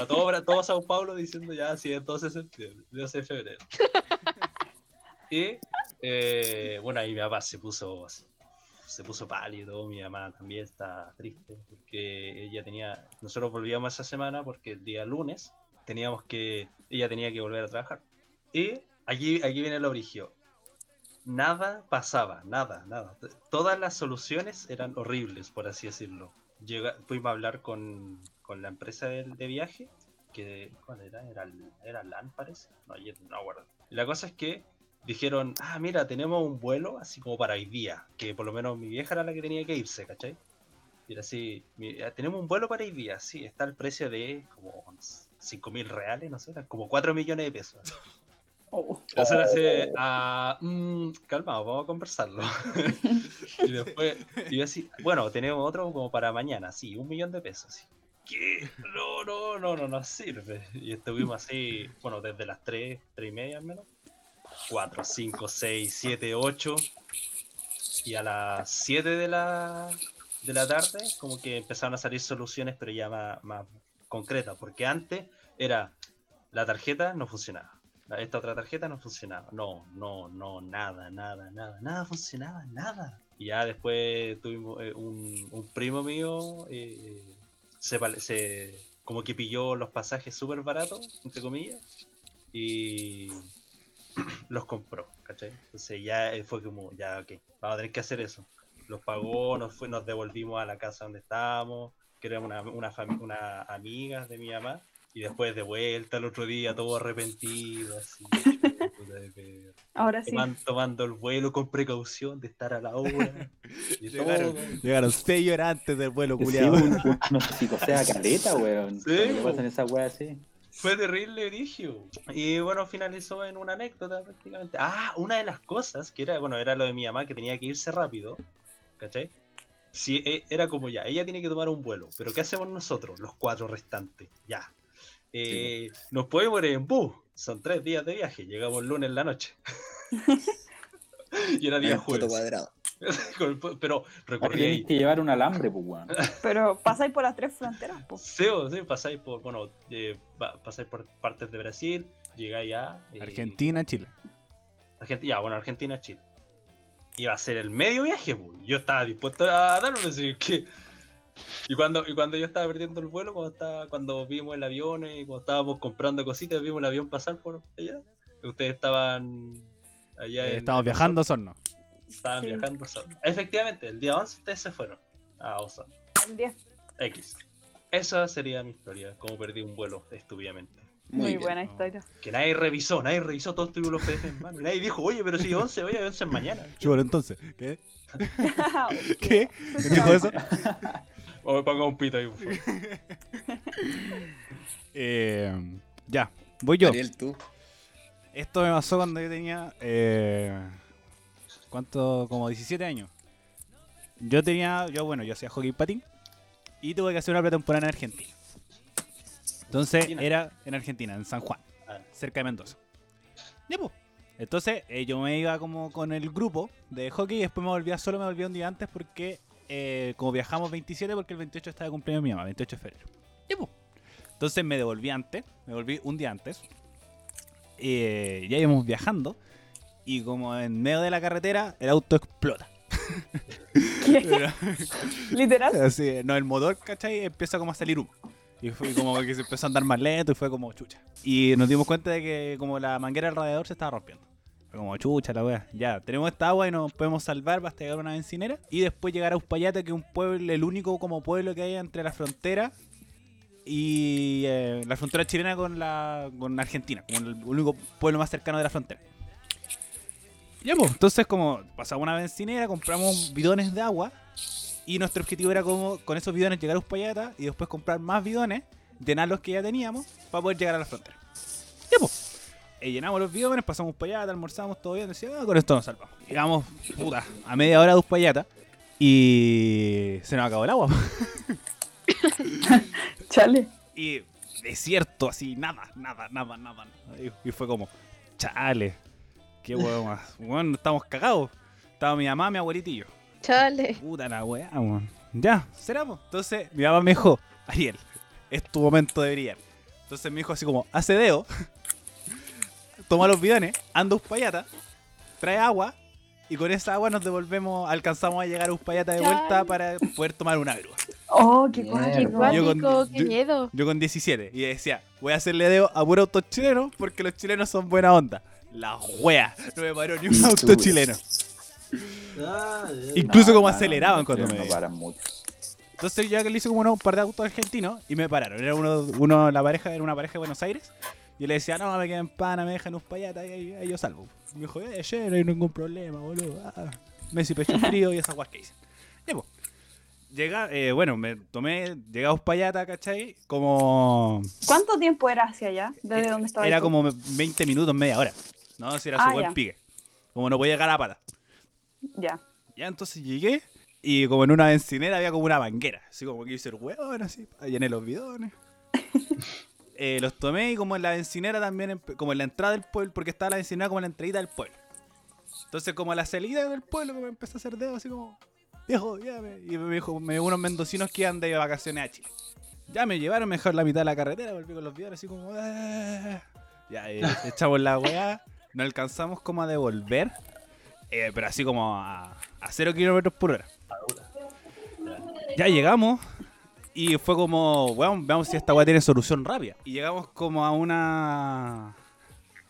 Todo, todo Sao Paulo diciendo ya, sí, entonces septiembre, 12 de febrero. Y eh, bueno, ahí mi papá se puso se puso pálido, mi mamá también está triste porque ella tenía, nosotros volvíamos esa semana porque el día lunes teníamos que, ella tenía que volver a trabajar. Y aquí, aquí viene lo origio. Nada pasaba, nada, nada. Todas las soluciones eran horribles, por así decirlo. Llega, fuimos a hablar con, con la empresa de, de viaje, que, ¿cuál era? Era, era LAN, parece. No, ayer no. Y la cosa es que dijeron, ah, mira, tenemos un vuelo así como para hoy día, que por lo menos mi vieja era la que tenía que irse, ¿cachai? Y era así, "Mi- ah, tenemos un vuelo para hoy día, sí, está el precio de como 5 mil reales, no sé, como 4 millones de pesos. Oh. Entonces era así, ah, mm, calmado, vamos a conversarlo. y después, y yo así, bueno, tenemos otro como para mañana, sí, un millón de pesos. sí. ¿Qué? No, no, no, no, no sirve. Y estuvimos así, bueno, desde las 3, 3 y media al menos. 4, 5, 6, 7, 8. Y a las 7 de la, de la tarde, como que empezaron a salir soluciones, pero ya más, más concretas. Porque antes era la tarjeta no funcionaba. Esta otra tarjeta no funcionaba. No, no, no, nada, nada, nada, nada funcionaba, nada. Y ya después tuvimos eh, un, primo mío, eh, se, se- como que pilló los pasajes súper baratos, entre comillas, y los compró, ¿cachai? Entonces ya eh, fue como, ya, ok, vamos a tener que hacer eso. Los pagó, nos, fue, nos devolvimos a la casa donde estábamos, que era una, una, una amiga de mi mamá, y después de vuelta el otro día, todo arrepentido, así, de. Ahora sí. Toman- tomando el vuelo con precaución de estar a la hora. y todo. Llegaron, llegaron seis horas antes del vuelo, Sí, culiado. un, un, no sé si sea caleta, weón. Sí, le po. pasan esas weas así. Fue terrible, Brigio. Y bueno, finalizó en una anécdota prácticamente. Ah, una de las cosas que era, bueno, era lo de mi mamá que tenía que irse rápido. ¿Cachai? Sí, e- era como ya, ella tiene que tomar un vuelo, pero ¿qué hacemos nosotros, los cuatro restantes? Ya. Eh, nos podemos ir en bus, son tres días de viaje, llegamos el lunes en la noche. y era día jueves. cuadrado. Pero recorrí ahí. que llevar un alambre, pues, weón. Pero pasáis por las tres fronteras, po. Sí, sí, pasáis por, bueno, eh, pa- pasáis por partes de Brasil, llegáis a eh, Argentina, Chile. Argentina, ya, bueno, Argentina, Chile. Iba a ser el medio viaje, pues. Yo estaba dispuesto a darlo, decir que. Y cuando, y cuando yo estaba perdiendo el vuelo, cuando estaba, cuando vimos el avión y cuando estábamos comprando cositas, vimos el avión pasar por allá. Ustedes estaban allá Eh, en- en viajando a Osorno. Estaban Sí. viajando a Osorno. Efectivamente, el día 11 ustedes se fueron a Osorno. El 10. X. Esa sería mi historia, cómo perdí un vuelo estúpidamente. Muy, bien. buena historia. Que nadie revisó, nadie revisó todos tuvimos los PDF en mano. Y nadie dijo, oye, pero si 11, oye, 11 es mañana. Bueno, entonces, ¿qué? ¿Qué? ¿Quién dijo eso? O me pongo un pito ahí, por favor. Eh, ya, voy yo. Ariel, tú. Esto me pasó cuando yo tenía. Eh, ¿Cuánto? Como 17 años. Yo tenía. Yo, bueno, yo hacía hockey patín. Y tuve que hacer una pretemporada en Argentina. Entonces Argentina. era en Argentina, en San Juan, Ah. cerca de Mendoza. Ya, pues. Entonces eh, yo me iba como con el grupo de hockey y después me volvía solo, me volvía un día antes porque eh, como viajamos 27 porque el 28 estaba de cumpleaños mi mamá, 28 de febrero. Ya, pues. Entonces me devolví antes, me volví un día antes. Eh, ya íbamos viajando y como en medio de la carretera el auto explota. Pero- Literal. Así, no, el motor, ¿cachai? Empieza como a salir humo. Y fue como que se empezó a andar más lento y fue como chucha. Y nos dimos cuenta de que como la manguera del radiador se estaba rompiendo. Fue como chucha la wea. Ya, tenemos esta agua y nos podemos salvar hasta llegar a una bencinera. Y después llegar a Uspallata, que es un pueblo, el único como pueblo que hay entre la frontera y eh, la frontera chilena con la con Argentina, como el único pueblo más cercano de la frontera. Ya, pues, entonces como pasamos una bencinera, compramos bidones de agua y nuestro objetivo era como con esos bidones llegar a Uspallata y después comprar más bidones, llenar los que ya teníamos para poder llegar a la frontera. Ya, pues. Eh, llenamos los bidones, pasamos Uspallata, almorzamos todo bien, decía, ah, con esto nos salvamos. Llegamos, puta, a media hora de Uspallata y se nos acabó el agua. Chale. Y desierto, así, nada, nada, nada, nada. Y fue como, chale, qué huevo más. Bueno, estamos cagados. Estaba mi mamá, mi abuelita y yo. Chale. Puta la weá, weón. Ya, será, po. Entonces, mi mamá me dijo, Ariel, es tu momento de brillar. Entonces me dijo así como, hace dedo, toma los bidones, anda a Uspallata, trae agua, y con esa agua nos devolvemos, alcanzamos a llegar a Uspallata de vuelta Chale. para poder tomar una grúa. Oh, qué. Qué Yo Yo con- cuático, qué yo- miedo. Yo con 17, y decía, voy a hacerle dedo a puro auto chileno, porque los chilenos son buena onda. La wea, no me paró ni un auto chileno. Incluso como No, aceleraban no, cuando no me paran mucho. Entonces yo que le hice como uno- un par de autos argentinos y me pararon. Era uno, uno, la pareja era una pareja de Buenos Aires. Y yo le decía, no, me quedan pana, me dejan un payata y ahí, yo salvo. Y me dijo, eh, che, no hay ningún problema, boludo. Ah, Messi pecho frío y esas guas que dicen. Ya, pues. Llega, eh, bueno, me tomé, llegué a Uspallata, ¿cachai? Como. ¿Cuánto tiempo era hacia allá? ¿Desde dónde estaba? Eh, Era como 20 minutos, media hora. No, si era su Ah, buen ya. pique. Como no podía llegar a pata. Ya. Ya entonces llegué y como en una bencinera había como una banquera. Así como que hice el hueón, así, llené los bidones. Eh, los tomé y como en la bencinera también, como en la entrada del pueblo, porque estaba la bencinera como en la entradita del pueblo. Entonces como a la salida del pueblo me empecé a hacer dedo así como, viejo, ya me... Y me dijo, me unos mendocinos que iban de vacaciones a Chile. Ya me llevaron, me dejaron la mitad de la carretera, volví con los bidones así como... "Ah". Ya, eh, echamos la weá, no alcanzamos como a devolver, eh, pero así como a, a 0 kilómetros por hora. Ya llegamos y fue como, weón, veamos si esta weá tiene solución rápida. Y llegamos como a una.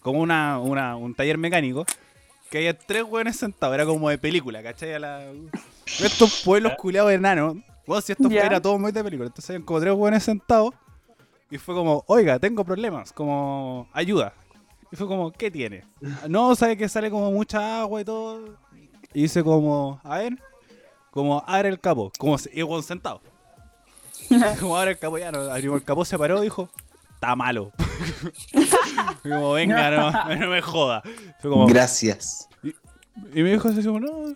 como una, una- un taller mecánico que había tres weones sentados, era como de película, ¿cachai? A la- Estos pueblos culiados enanos. Weón, si esto Ya. era todo muy de película. Entonces habían como tres weones sentados y fue como, oiga, tengo problemas, como, ayuda. Y fue como, ¿qué tiene? No, sabe que sale como mucha agua y todo. Y dice como, a ver, como abre el capó, como se- y weón sentado. como abre el capó, ya no, abrimos el capó, se paró y dijo, está malo. Y como, venga, no, no me joda. Fue como, Gracias. y me dijo así como, no,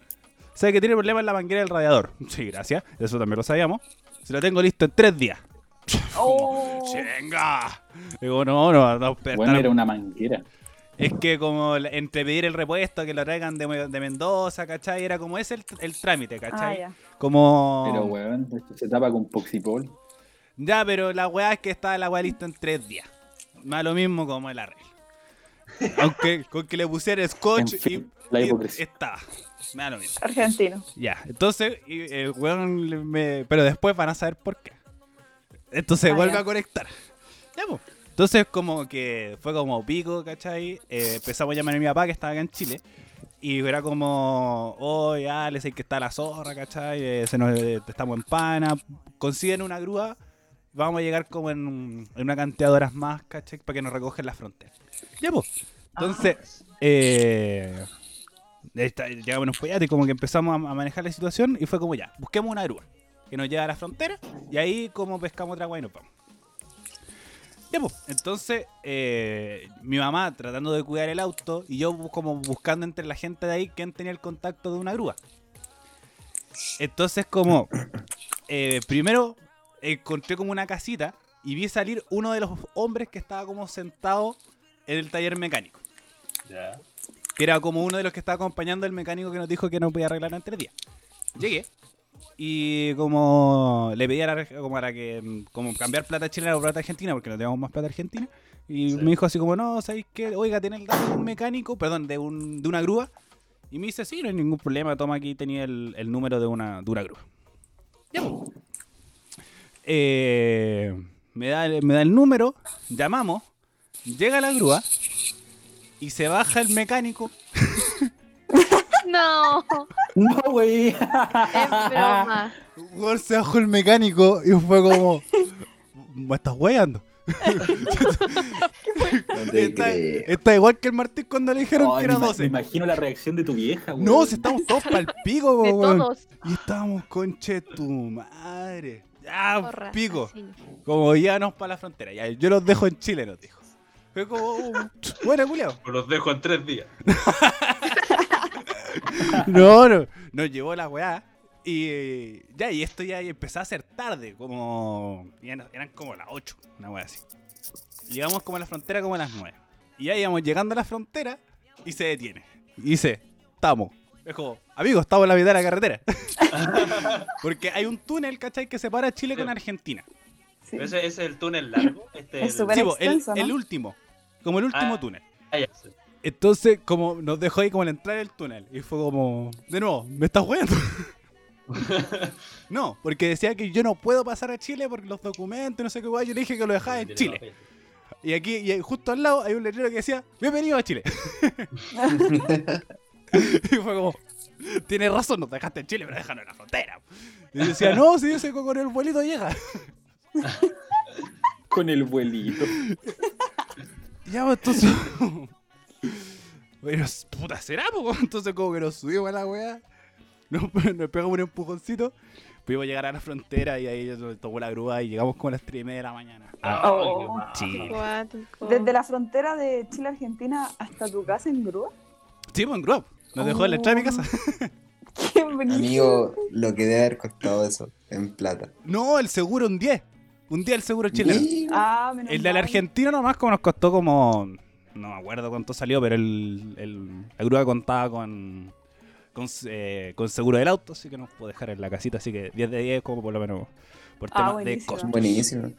sabe que tiene problemas en la manguera del radiador. Sí, gracias, eso también lo sabíamos. Se lo tengo listo en tres días. Oh. ¡Chenga! Digo, no, no, no, Bueno, estar- era una manguera. Es que como entre pedir el repuesto, que lo traigan de, de Mendoza, ¿cachai? Era como ese el, el trámite, Ah, ¿cachai? ya. Como... Pero, weón, esto se tapa con Poxipol. Ya, pero la weá es que estaba la weá lista en tres días. Más lo mismo como el arreglo. Aunque con que le pusiera scotch En fin, y, la y hipocresía. estaba. Me da lo mismo. Argentino. Ya, entonces, y el weón me- pero después van a saber por qué. Entonces Ah, vuelve ya. a conectar. Ya, pues. Entonces, como que fue como pico, ¿cachai? Eh, empezamos a llamar a mi papá que estaba acá en Chile. Y era como, oye, Ale, sé que está la zorra, ¿cachai? Eh, se nos, eh, estamos en pana. Consiguen una grúa. Vamos a llegar como en, en una cantidad de horas más, ¿cachai? Para que nos recogen la frontera. Ya, pues. Entonces, eh, está- llegamos en un follate y como que empezamos a, a manejar la situación y fue como ya, busquemos una grúa que nos lleve a la frontera y ahí como pescamos otra agua y nos vamos. Ya, pues, entonces eh, mi mamá tratando de cuidar el auto y yo como buscando entre la gente de ahí quién tenía el contacto de una grúa. Entonces como eh, primero encontré como una casita y vi salir uno de los hombres que estaba como sentado en el taller mecánico. Ya. Que era como uno de los que estaba acompañando al mecánico que nos dijo que no podía arreglar en tres días. Llegué. Y como le pedí a la, como para que mm, como cambiar plata chilena por plata argentina, porque no teníamos más plata argentina. Y Sí. me dijo así como, no, ¿sabéis qué? Oiga, ¿tiene el dato de un mecánico? Perdón, de, un, de una grúa. Y me dice, sí, no hay ningún problema, toma aquí, tenía el, el número de una, de una grúa. Ya. Eh, me, da, me da el número, llamamos, llega la grúa y se baja el mecánico No, No, güey. es broma. Weón, se bajó el mecánico y fue como. ¿Me estás weyando? Está, igual que el Martín cuando le dijeron que era me, ima- 12. me imagino la reacción de tu vieja, güey. No, si estamos todos para el pico, weón. todos. Y estábamos conche tu madre. Ya, Porra, pico. así. Como llévanos para la frontera. Ya, yo los dejo en Chile, nos dijo. Fue como, bueno, culiao. Los dejo en tres días. No, no. Nos llevó la weá. Y eh, ya, y esto ya empezó a ser tarde, como. eran como las 8, una weá así. Llegamos como a la frontera como a las 9. Y ya íbamos llegando a la frontera y se detiene. Y dice, estamos. Es como, amigos, estamos en la mitad de la carretera. Porque hay un túnel, ¿cachai? Que separa Chile con Argentina. Sí. Ese, ese es el túnel largo. Este Es el- extenso, ¿no? el último. Como el último Ah. túnel. Ah, ya, sí. Entonces, como nos dejó ahí como al entrar el túnel. Y fue como, de nuevo, ¿me estás jugando? no, porque decía que yo no puedo pasar a Chile porque los documentos, no sé qué guay. Yo le dije que lo dejaba en Chile. Y aquí, y justo al lado, hay un letrero que decía, bienvenido a Chile. y fue como, tienes razón, nos dejaste en Chile, pero déjanos en la frontera. Y decía, no, si ese con el vuelito llega. Con el vuelito. Ya, pues, entonces. Bueno, puta, será, po? Entonces, como que nos subimos a la weá, nos, nos pegamos un empujoncito, pudimos llegar a la frontera y ahí nos tomó la grúa y llegamos como a las 3 y media de la mañana. Ah, Oh. Cuático. Desde la frontera de Chile-Argentina hasta tu casa en grúa. Sí, pues en grúa. Nos dejó en la entrada de mi casa. Qué bonito. Amigo, lo que debe haber costado eso en plata. No, el seguro un 10. Un día el seguro chileno. Ah, menos El de la mal. Argentina nomás como nos costó como... No me acuerdo cuánto salió, pero el, el- la grúa contaba con, con, eh, con seguro del auto, así que nos puedo dejar en la casita, así que 10 de 10 como por lo menos por Ah, temas de buenísimo. costos. Buenísimo.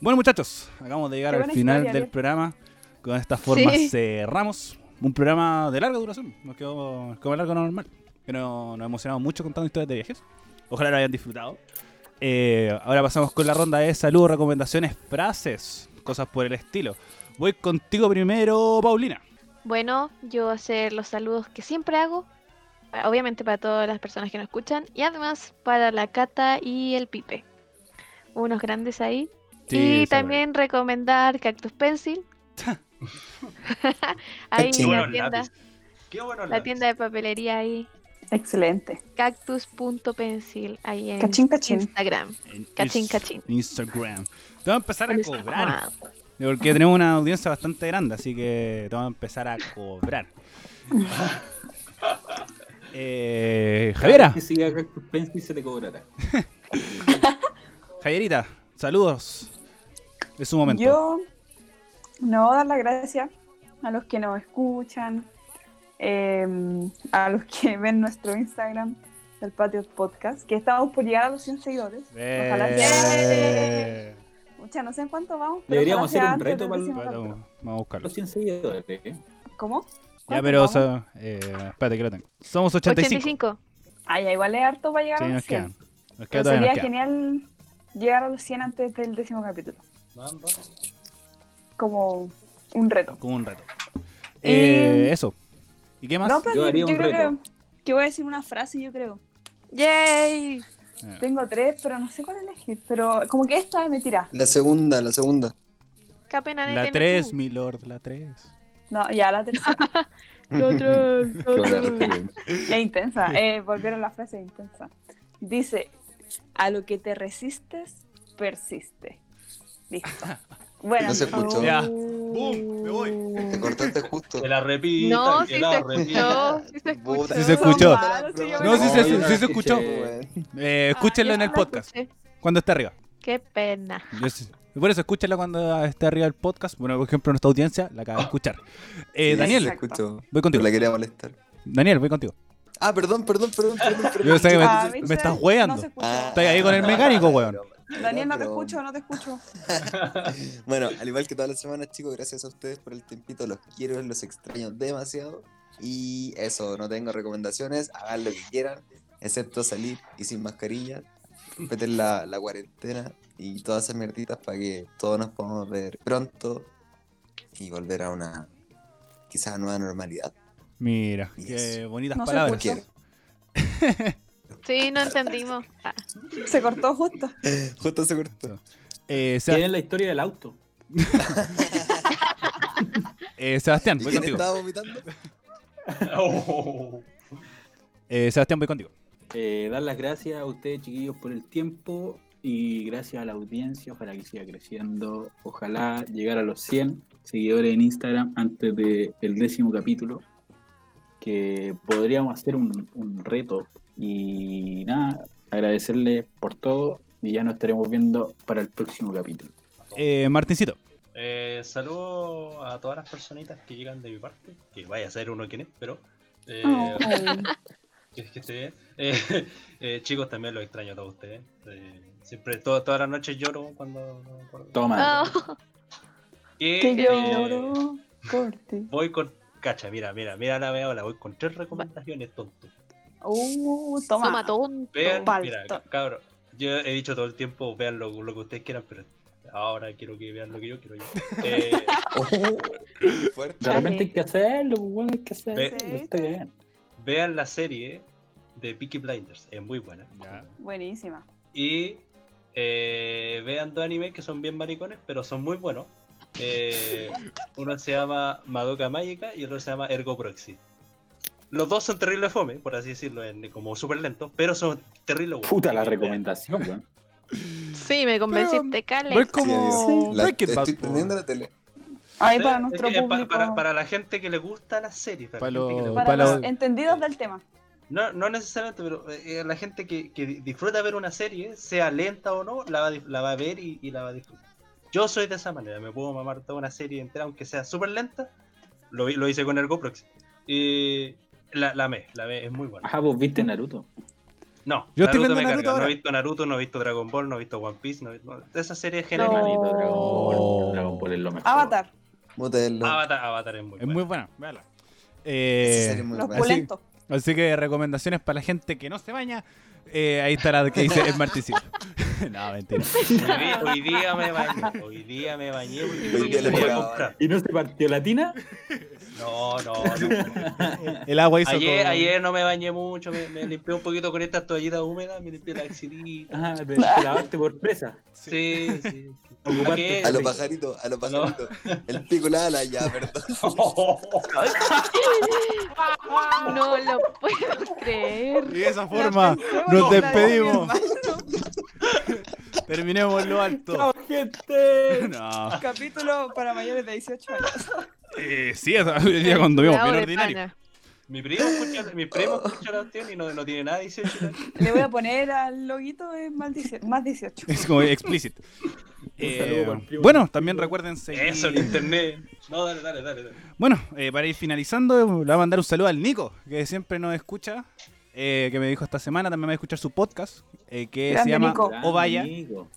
Bueno muchachos, acabamos de llegar al final historia, del programa. Con esta forma Sí. cerramos un programa de larga duración. Nos quedó, nos quedó más largo de lo normal. Pero nos emocionamos mucho contando historias de viajes. Ojalá lo hayan disfrutado. Eh, ahora pasamos con la ronda de saludos, recomendaciones, frases, cosas por el estilo. Voy contigo primero, Paulina. Bueno, yo hacer los saludos que siempre hago, obviamente para todas las personas que nos escuchan, y además para la Cata y el Pipe. Unos grandes ahí. y también recomendar Cactus Pencil. ahí Qué la tienda. Qué bueno la tienda de papelería ahí, Excelente. cactus.pencil, ahí en Cachín, cachín. Instagram. En Cachín, cachín. Instagram. Te vamos a empezar a cobrar. Instagram. Porque tenemos una audiencia bastante grande, así que te vamos a empezar a cobrar. eh, Javiera, Que se te cobrará. Javierita, saludos. Es su momento. Yo no dar las gracias a los que nos escuchan, eh, a los que ven nuestro Instagram, el Patio Podcast, que estamos por llegar a los 100 seguidores. Ojalá Eh, Mucha, no sé en cuánto vamos. pero Deberíamos hacer un reto para- décimo Vamos capítulo. vamos a buscarlo. Los 100 seguidores, ¿eh? ¿Cómo? Ya, ¿Cuánto pero, o sea, eh, espérate que lo tengo. Somos 85. 85. Ah, ya, igual es harto para llegar Sí, a los nos 100. quedan. Nos queda Pero todavía, sería nos queda. genial llegar a los 100 antes del décimo capítulo. Como un reto. Como un reto. Y- Eh, eso. ¿Y qué más? No, pero Yo yo, creo reto. que, que voy a decir una frase, yo creo. ¡Yay! Tengo tres, pero no sé cuál elegir. Pero como que esta me tira. La segunda, la segunda. Qué pena de La 3, tú. mi lord, la 3. No, ya la tercera. La tres, la tres. Es intensa. Eh, volvieron la frase intensa. Dice, a lo que te resistes, persiste. Listo. Bueno, No se escuchó. Ya. Boom, me voy. Te cortaste justo. Que la repita, No, sí la se repita. escuchó. Sí se escuchó. Sí se escuchó. No, sí se- No, no sí se escuchó. Eh, escúchenlo Ah, en el no podcast, escuché. cuando esté arriba. Qué pena. Por eso, escúchenla cuando esté arriba el podcast. Bueno, por ejemplo, nuestra audiencia la acaba de escuchar. Eh, Sí, Daniel, se voy contigo. la quería molestar. Daniel, voy contigo. Ah, perdón, perdón, perdón, perdón. perdón. Yo sé que me, Ah, estás hueando. No se. Ah, Estoy ahí con el mecánico, weón. Daniel, no te Pero- escucho, no te escucho. Bueno, al igual que todas las semanas, chicos, gracias a ustedes por el tiempito. Los quiero, los extraño demasiado. Y eso, no tengo recomendaciones. Hagan lo que quieran, excepto salir y sin mascarilla. Respeten la, la cuarentena y todas esas mierditas para que todos nos podamos ver pronto y volver a una quizás nueva normalidad. Mira, Yes. qué bonitas No palabras. Sí, no entendimos. Ah, Se cortó justo. Justo se cortó. Eh, Tienen la historia del auto. eh, Sebastián, ¿Y voy quién contigo. estaba vomitando? Oh. Eh, Sebastián, voy contigo. Eh, dar las gracias a ustedes, chiquillos, por el tiempo y gracias a la audiencia. Ojalá que siga creciendo. Ojalá llegar a los 100 seguidores en Instagram antes del décimo capítulo. Que podríamos hacer un, un reto. Y nada, agradecerles por todo. Y ya nos estaremos viendo para el próximo capítulo. Eh, Martincito. Eh, saludo a todas las personitas que llegan de mi parte. Que vaya a ser uno quien es, pero. eh, Oh. que, que esté bien. Eh, eh, chicos, también los extraño a todos ustedes. Eh, siempre, to- todas las noches lloro cuando. cuando- Toma. oh, Y, Que eh, lloro por ti. voy con. Cacha, mira, mira, mira la veo, voy con tres recomendaciones, tonto. Uh, toma. toma tonto. Vean, mira, cabrón. Yo he dicho todo el tiempo, vean lo, lo que ustedes quieran, pero ahora quiero que vean lo que yo quiero yo. Eh, Oh, fuerte. De repente hay que hacerlo, pues, bueno, hay que hacerlo. Ve- Está bien. vean la serie de Peaky Blinders, es muy buena. Buenísima. Y eh, vean dos animes que son bien maricones, pero son muy buenos. Eh, uno se llama Madoka Mágica y otro se llama Ergo Proxy. Los dos son terribles fome, por así decirlo, en- como súper lentos, pero son terribles buenos. Puta la recomendación, weón. Sí, me convenciste, Cale. No es como. La- estoy prendiendo la tele. Ahí para es nuestro que es pa- público. para, para la gente que le gusta la serie. Para, que lo- gusta- los lo- entendidos del tema. No, no necesariamente, pero eh, la gente que, que disfruta ver una serie, sea lenta o no, la va, a dif- la va a ver y, y la va a disfrutar. Yo soy de esa manera, me puedo mamar toda una serie entera, aunque sea súper lenta. Lo, hice con Ergo Proxy. Y la, la amé, la amé, es muy buena. Ajá, vos viste Naruto. No, Yo estoy Naruto me Naruto carga. No he visto Naruto, no he visto Dragon Ball, no he visto One Piece, no he visto... de esas series No. Dragon Ball. Oh. Dragon Ball es lo mejor. Avatar. Avatar, Avatar es muy Es buena. muy buena, véala. Esa Eh, serie es muy los buena. Así- que recomendaciones para la gente que no se baña. Eh, ahí está la que dice el Martincito. no, mentira. Hoy, día, hoy día me bañé, hoy día me bañé porque Hoy día. ¿Y no se partió la tina? No, no, no. El agua hizo Ayer, como- ayer no me bañé mucho, me, me limpié un poquito con estas toallitas húmedas, me limpié la axilita. Ajá, te, te lavaste por presa. Sí, sí. Ocupaste- ¿Qué? A los Sí. pajaritos, a los pajaritos. El pico la ala, ya, perdón. No lo puedo creer. Y de esa forma nos despedimos. Terminemos lo alto. ¡Chao, gente! No. Capítulo para mayores de 18 años. Eh, sí, esa- el día cuando vimos bien ordinario. pana. Mi primo escucha, mi primo escucha la opción y no, no tiene nada 18 años. Le voy a poner al loguito más 18. Más 18. Es como explícit. Eh, bueno, también recuerden seguir. Eso, el internet. No, dale, dale, dale. dale. Bueno, eh, para ir finalizando, le voy a mandar un saludo al Nico, que siempre nos escucha, eh, que me dijo esta semana, también va a escuchar su podcast, eh, que se llama Nico. O Vaya,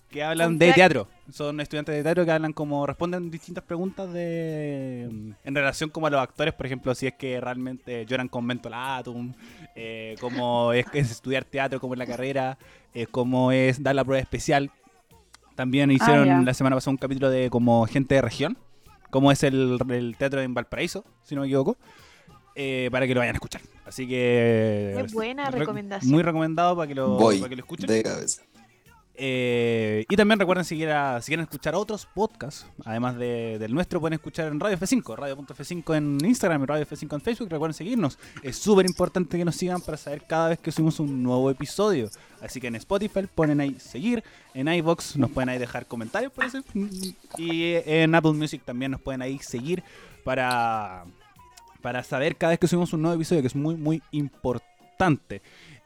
que hablan de teatro. Son estudiantes de teatro que hablan como, responden distintas preguntas de en relación como a los actores, por ejemplo, si es que realmente lloran con mentolatum, eh, cómo es, es estudiar teatro, cómo es la carrera, eh, cómo es dar la prueba especial. También hicieron ya. la semana pasada un capítulo de como gente de región, cómo es el, el teatro en Valparaíso, si no me equivoco. Eh, para que lo vayan a escuchar. Así que. Es buena re- recomendación. Muy recomendado para que lo, Voy para que lo escuchen. de cabeza. Eh, y también recuerden seguir a, si quieren escuchar otros podcasts, además de- del nuestro, pueden escuchar en Radio F5, Radio.f5 en Instagram y Radio F5 en Facebook. Recuerden seguirnos. Es súper importante que nos sigan para saber cada vez que subimos un nuevo episodio. Así que en Spotify ponen ahí seguir, en iVoox nos pueden ahí dejar comentarios, parece. Y en Apple Music también nos pueden ahí seguir para, para saber cada vez que subimos un nuevo episodio, que es muy, muy importante.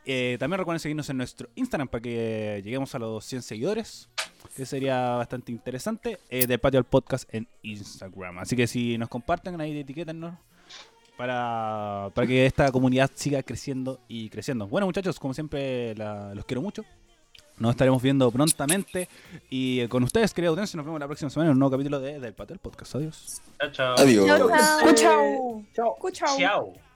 Eh, también recuerden seguirnos en nuestro Instagram para que lleguemos a los 100 seguidores, que sería bastante interesante. Eh, del patio al podcast en Instagram. Así que si nos comparten ahí, etiquétennos para, para que esta comunidad siga creciendo y creciendo. Bueno, muchachos, como siempre, los quiero mucho. Nos estaremos viendo prontamente. Y eh, con ustedes, querida audiencia, nos vemos la próxima semana en un nuevo capítulo de Del Patio al Podcast. Adiós. Chao, chao. Adiós. Chao, chao. Cuchao. Chao. Cuchao. Chao.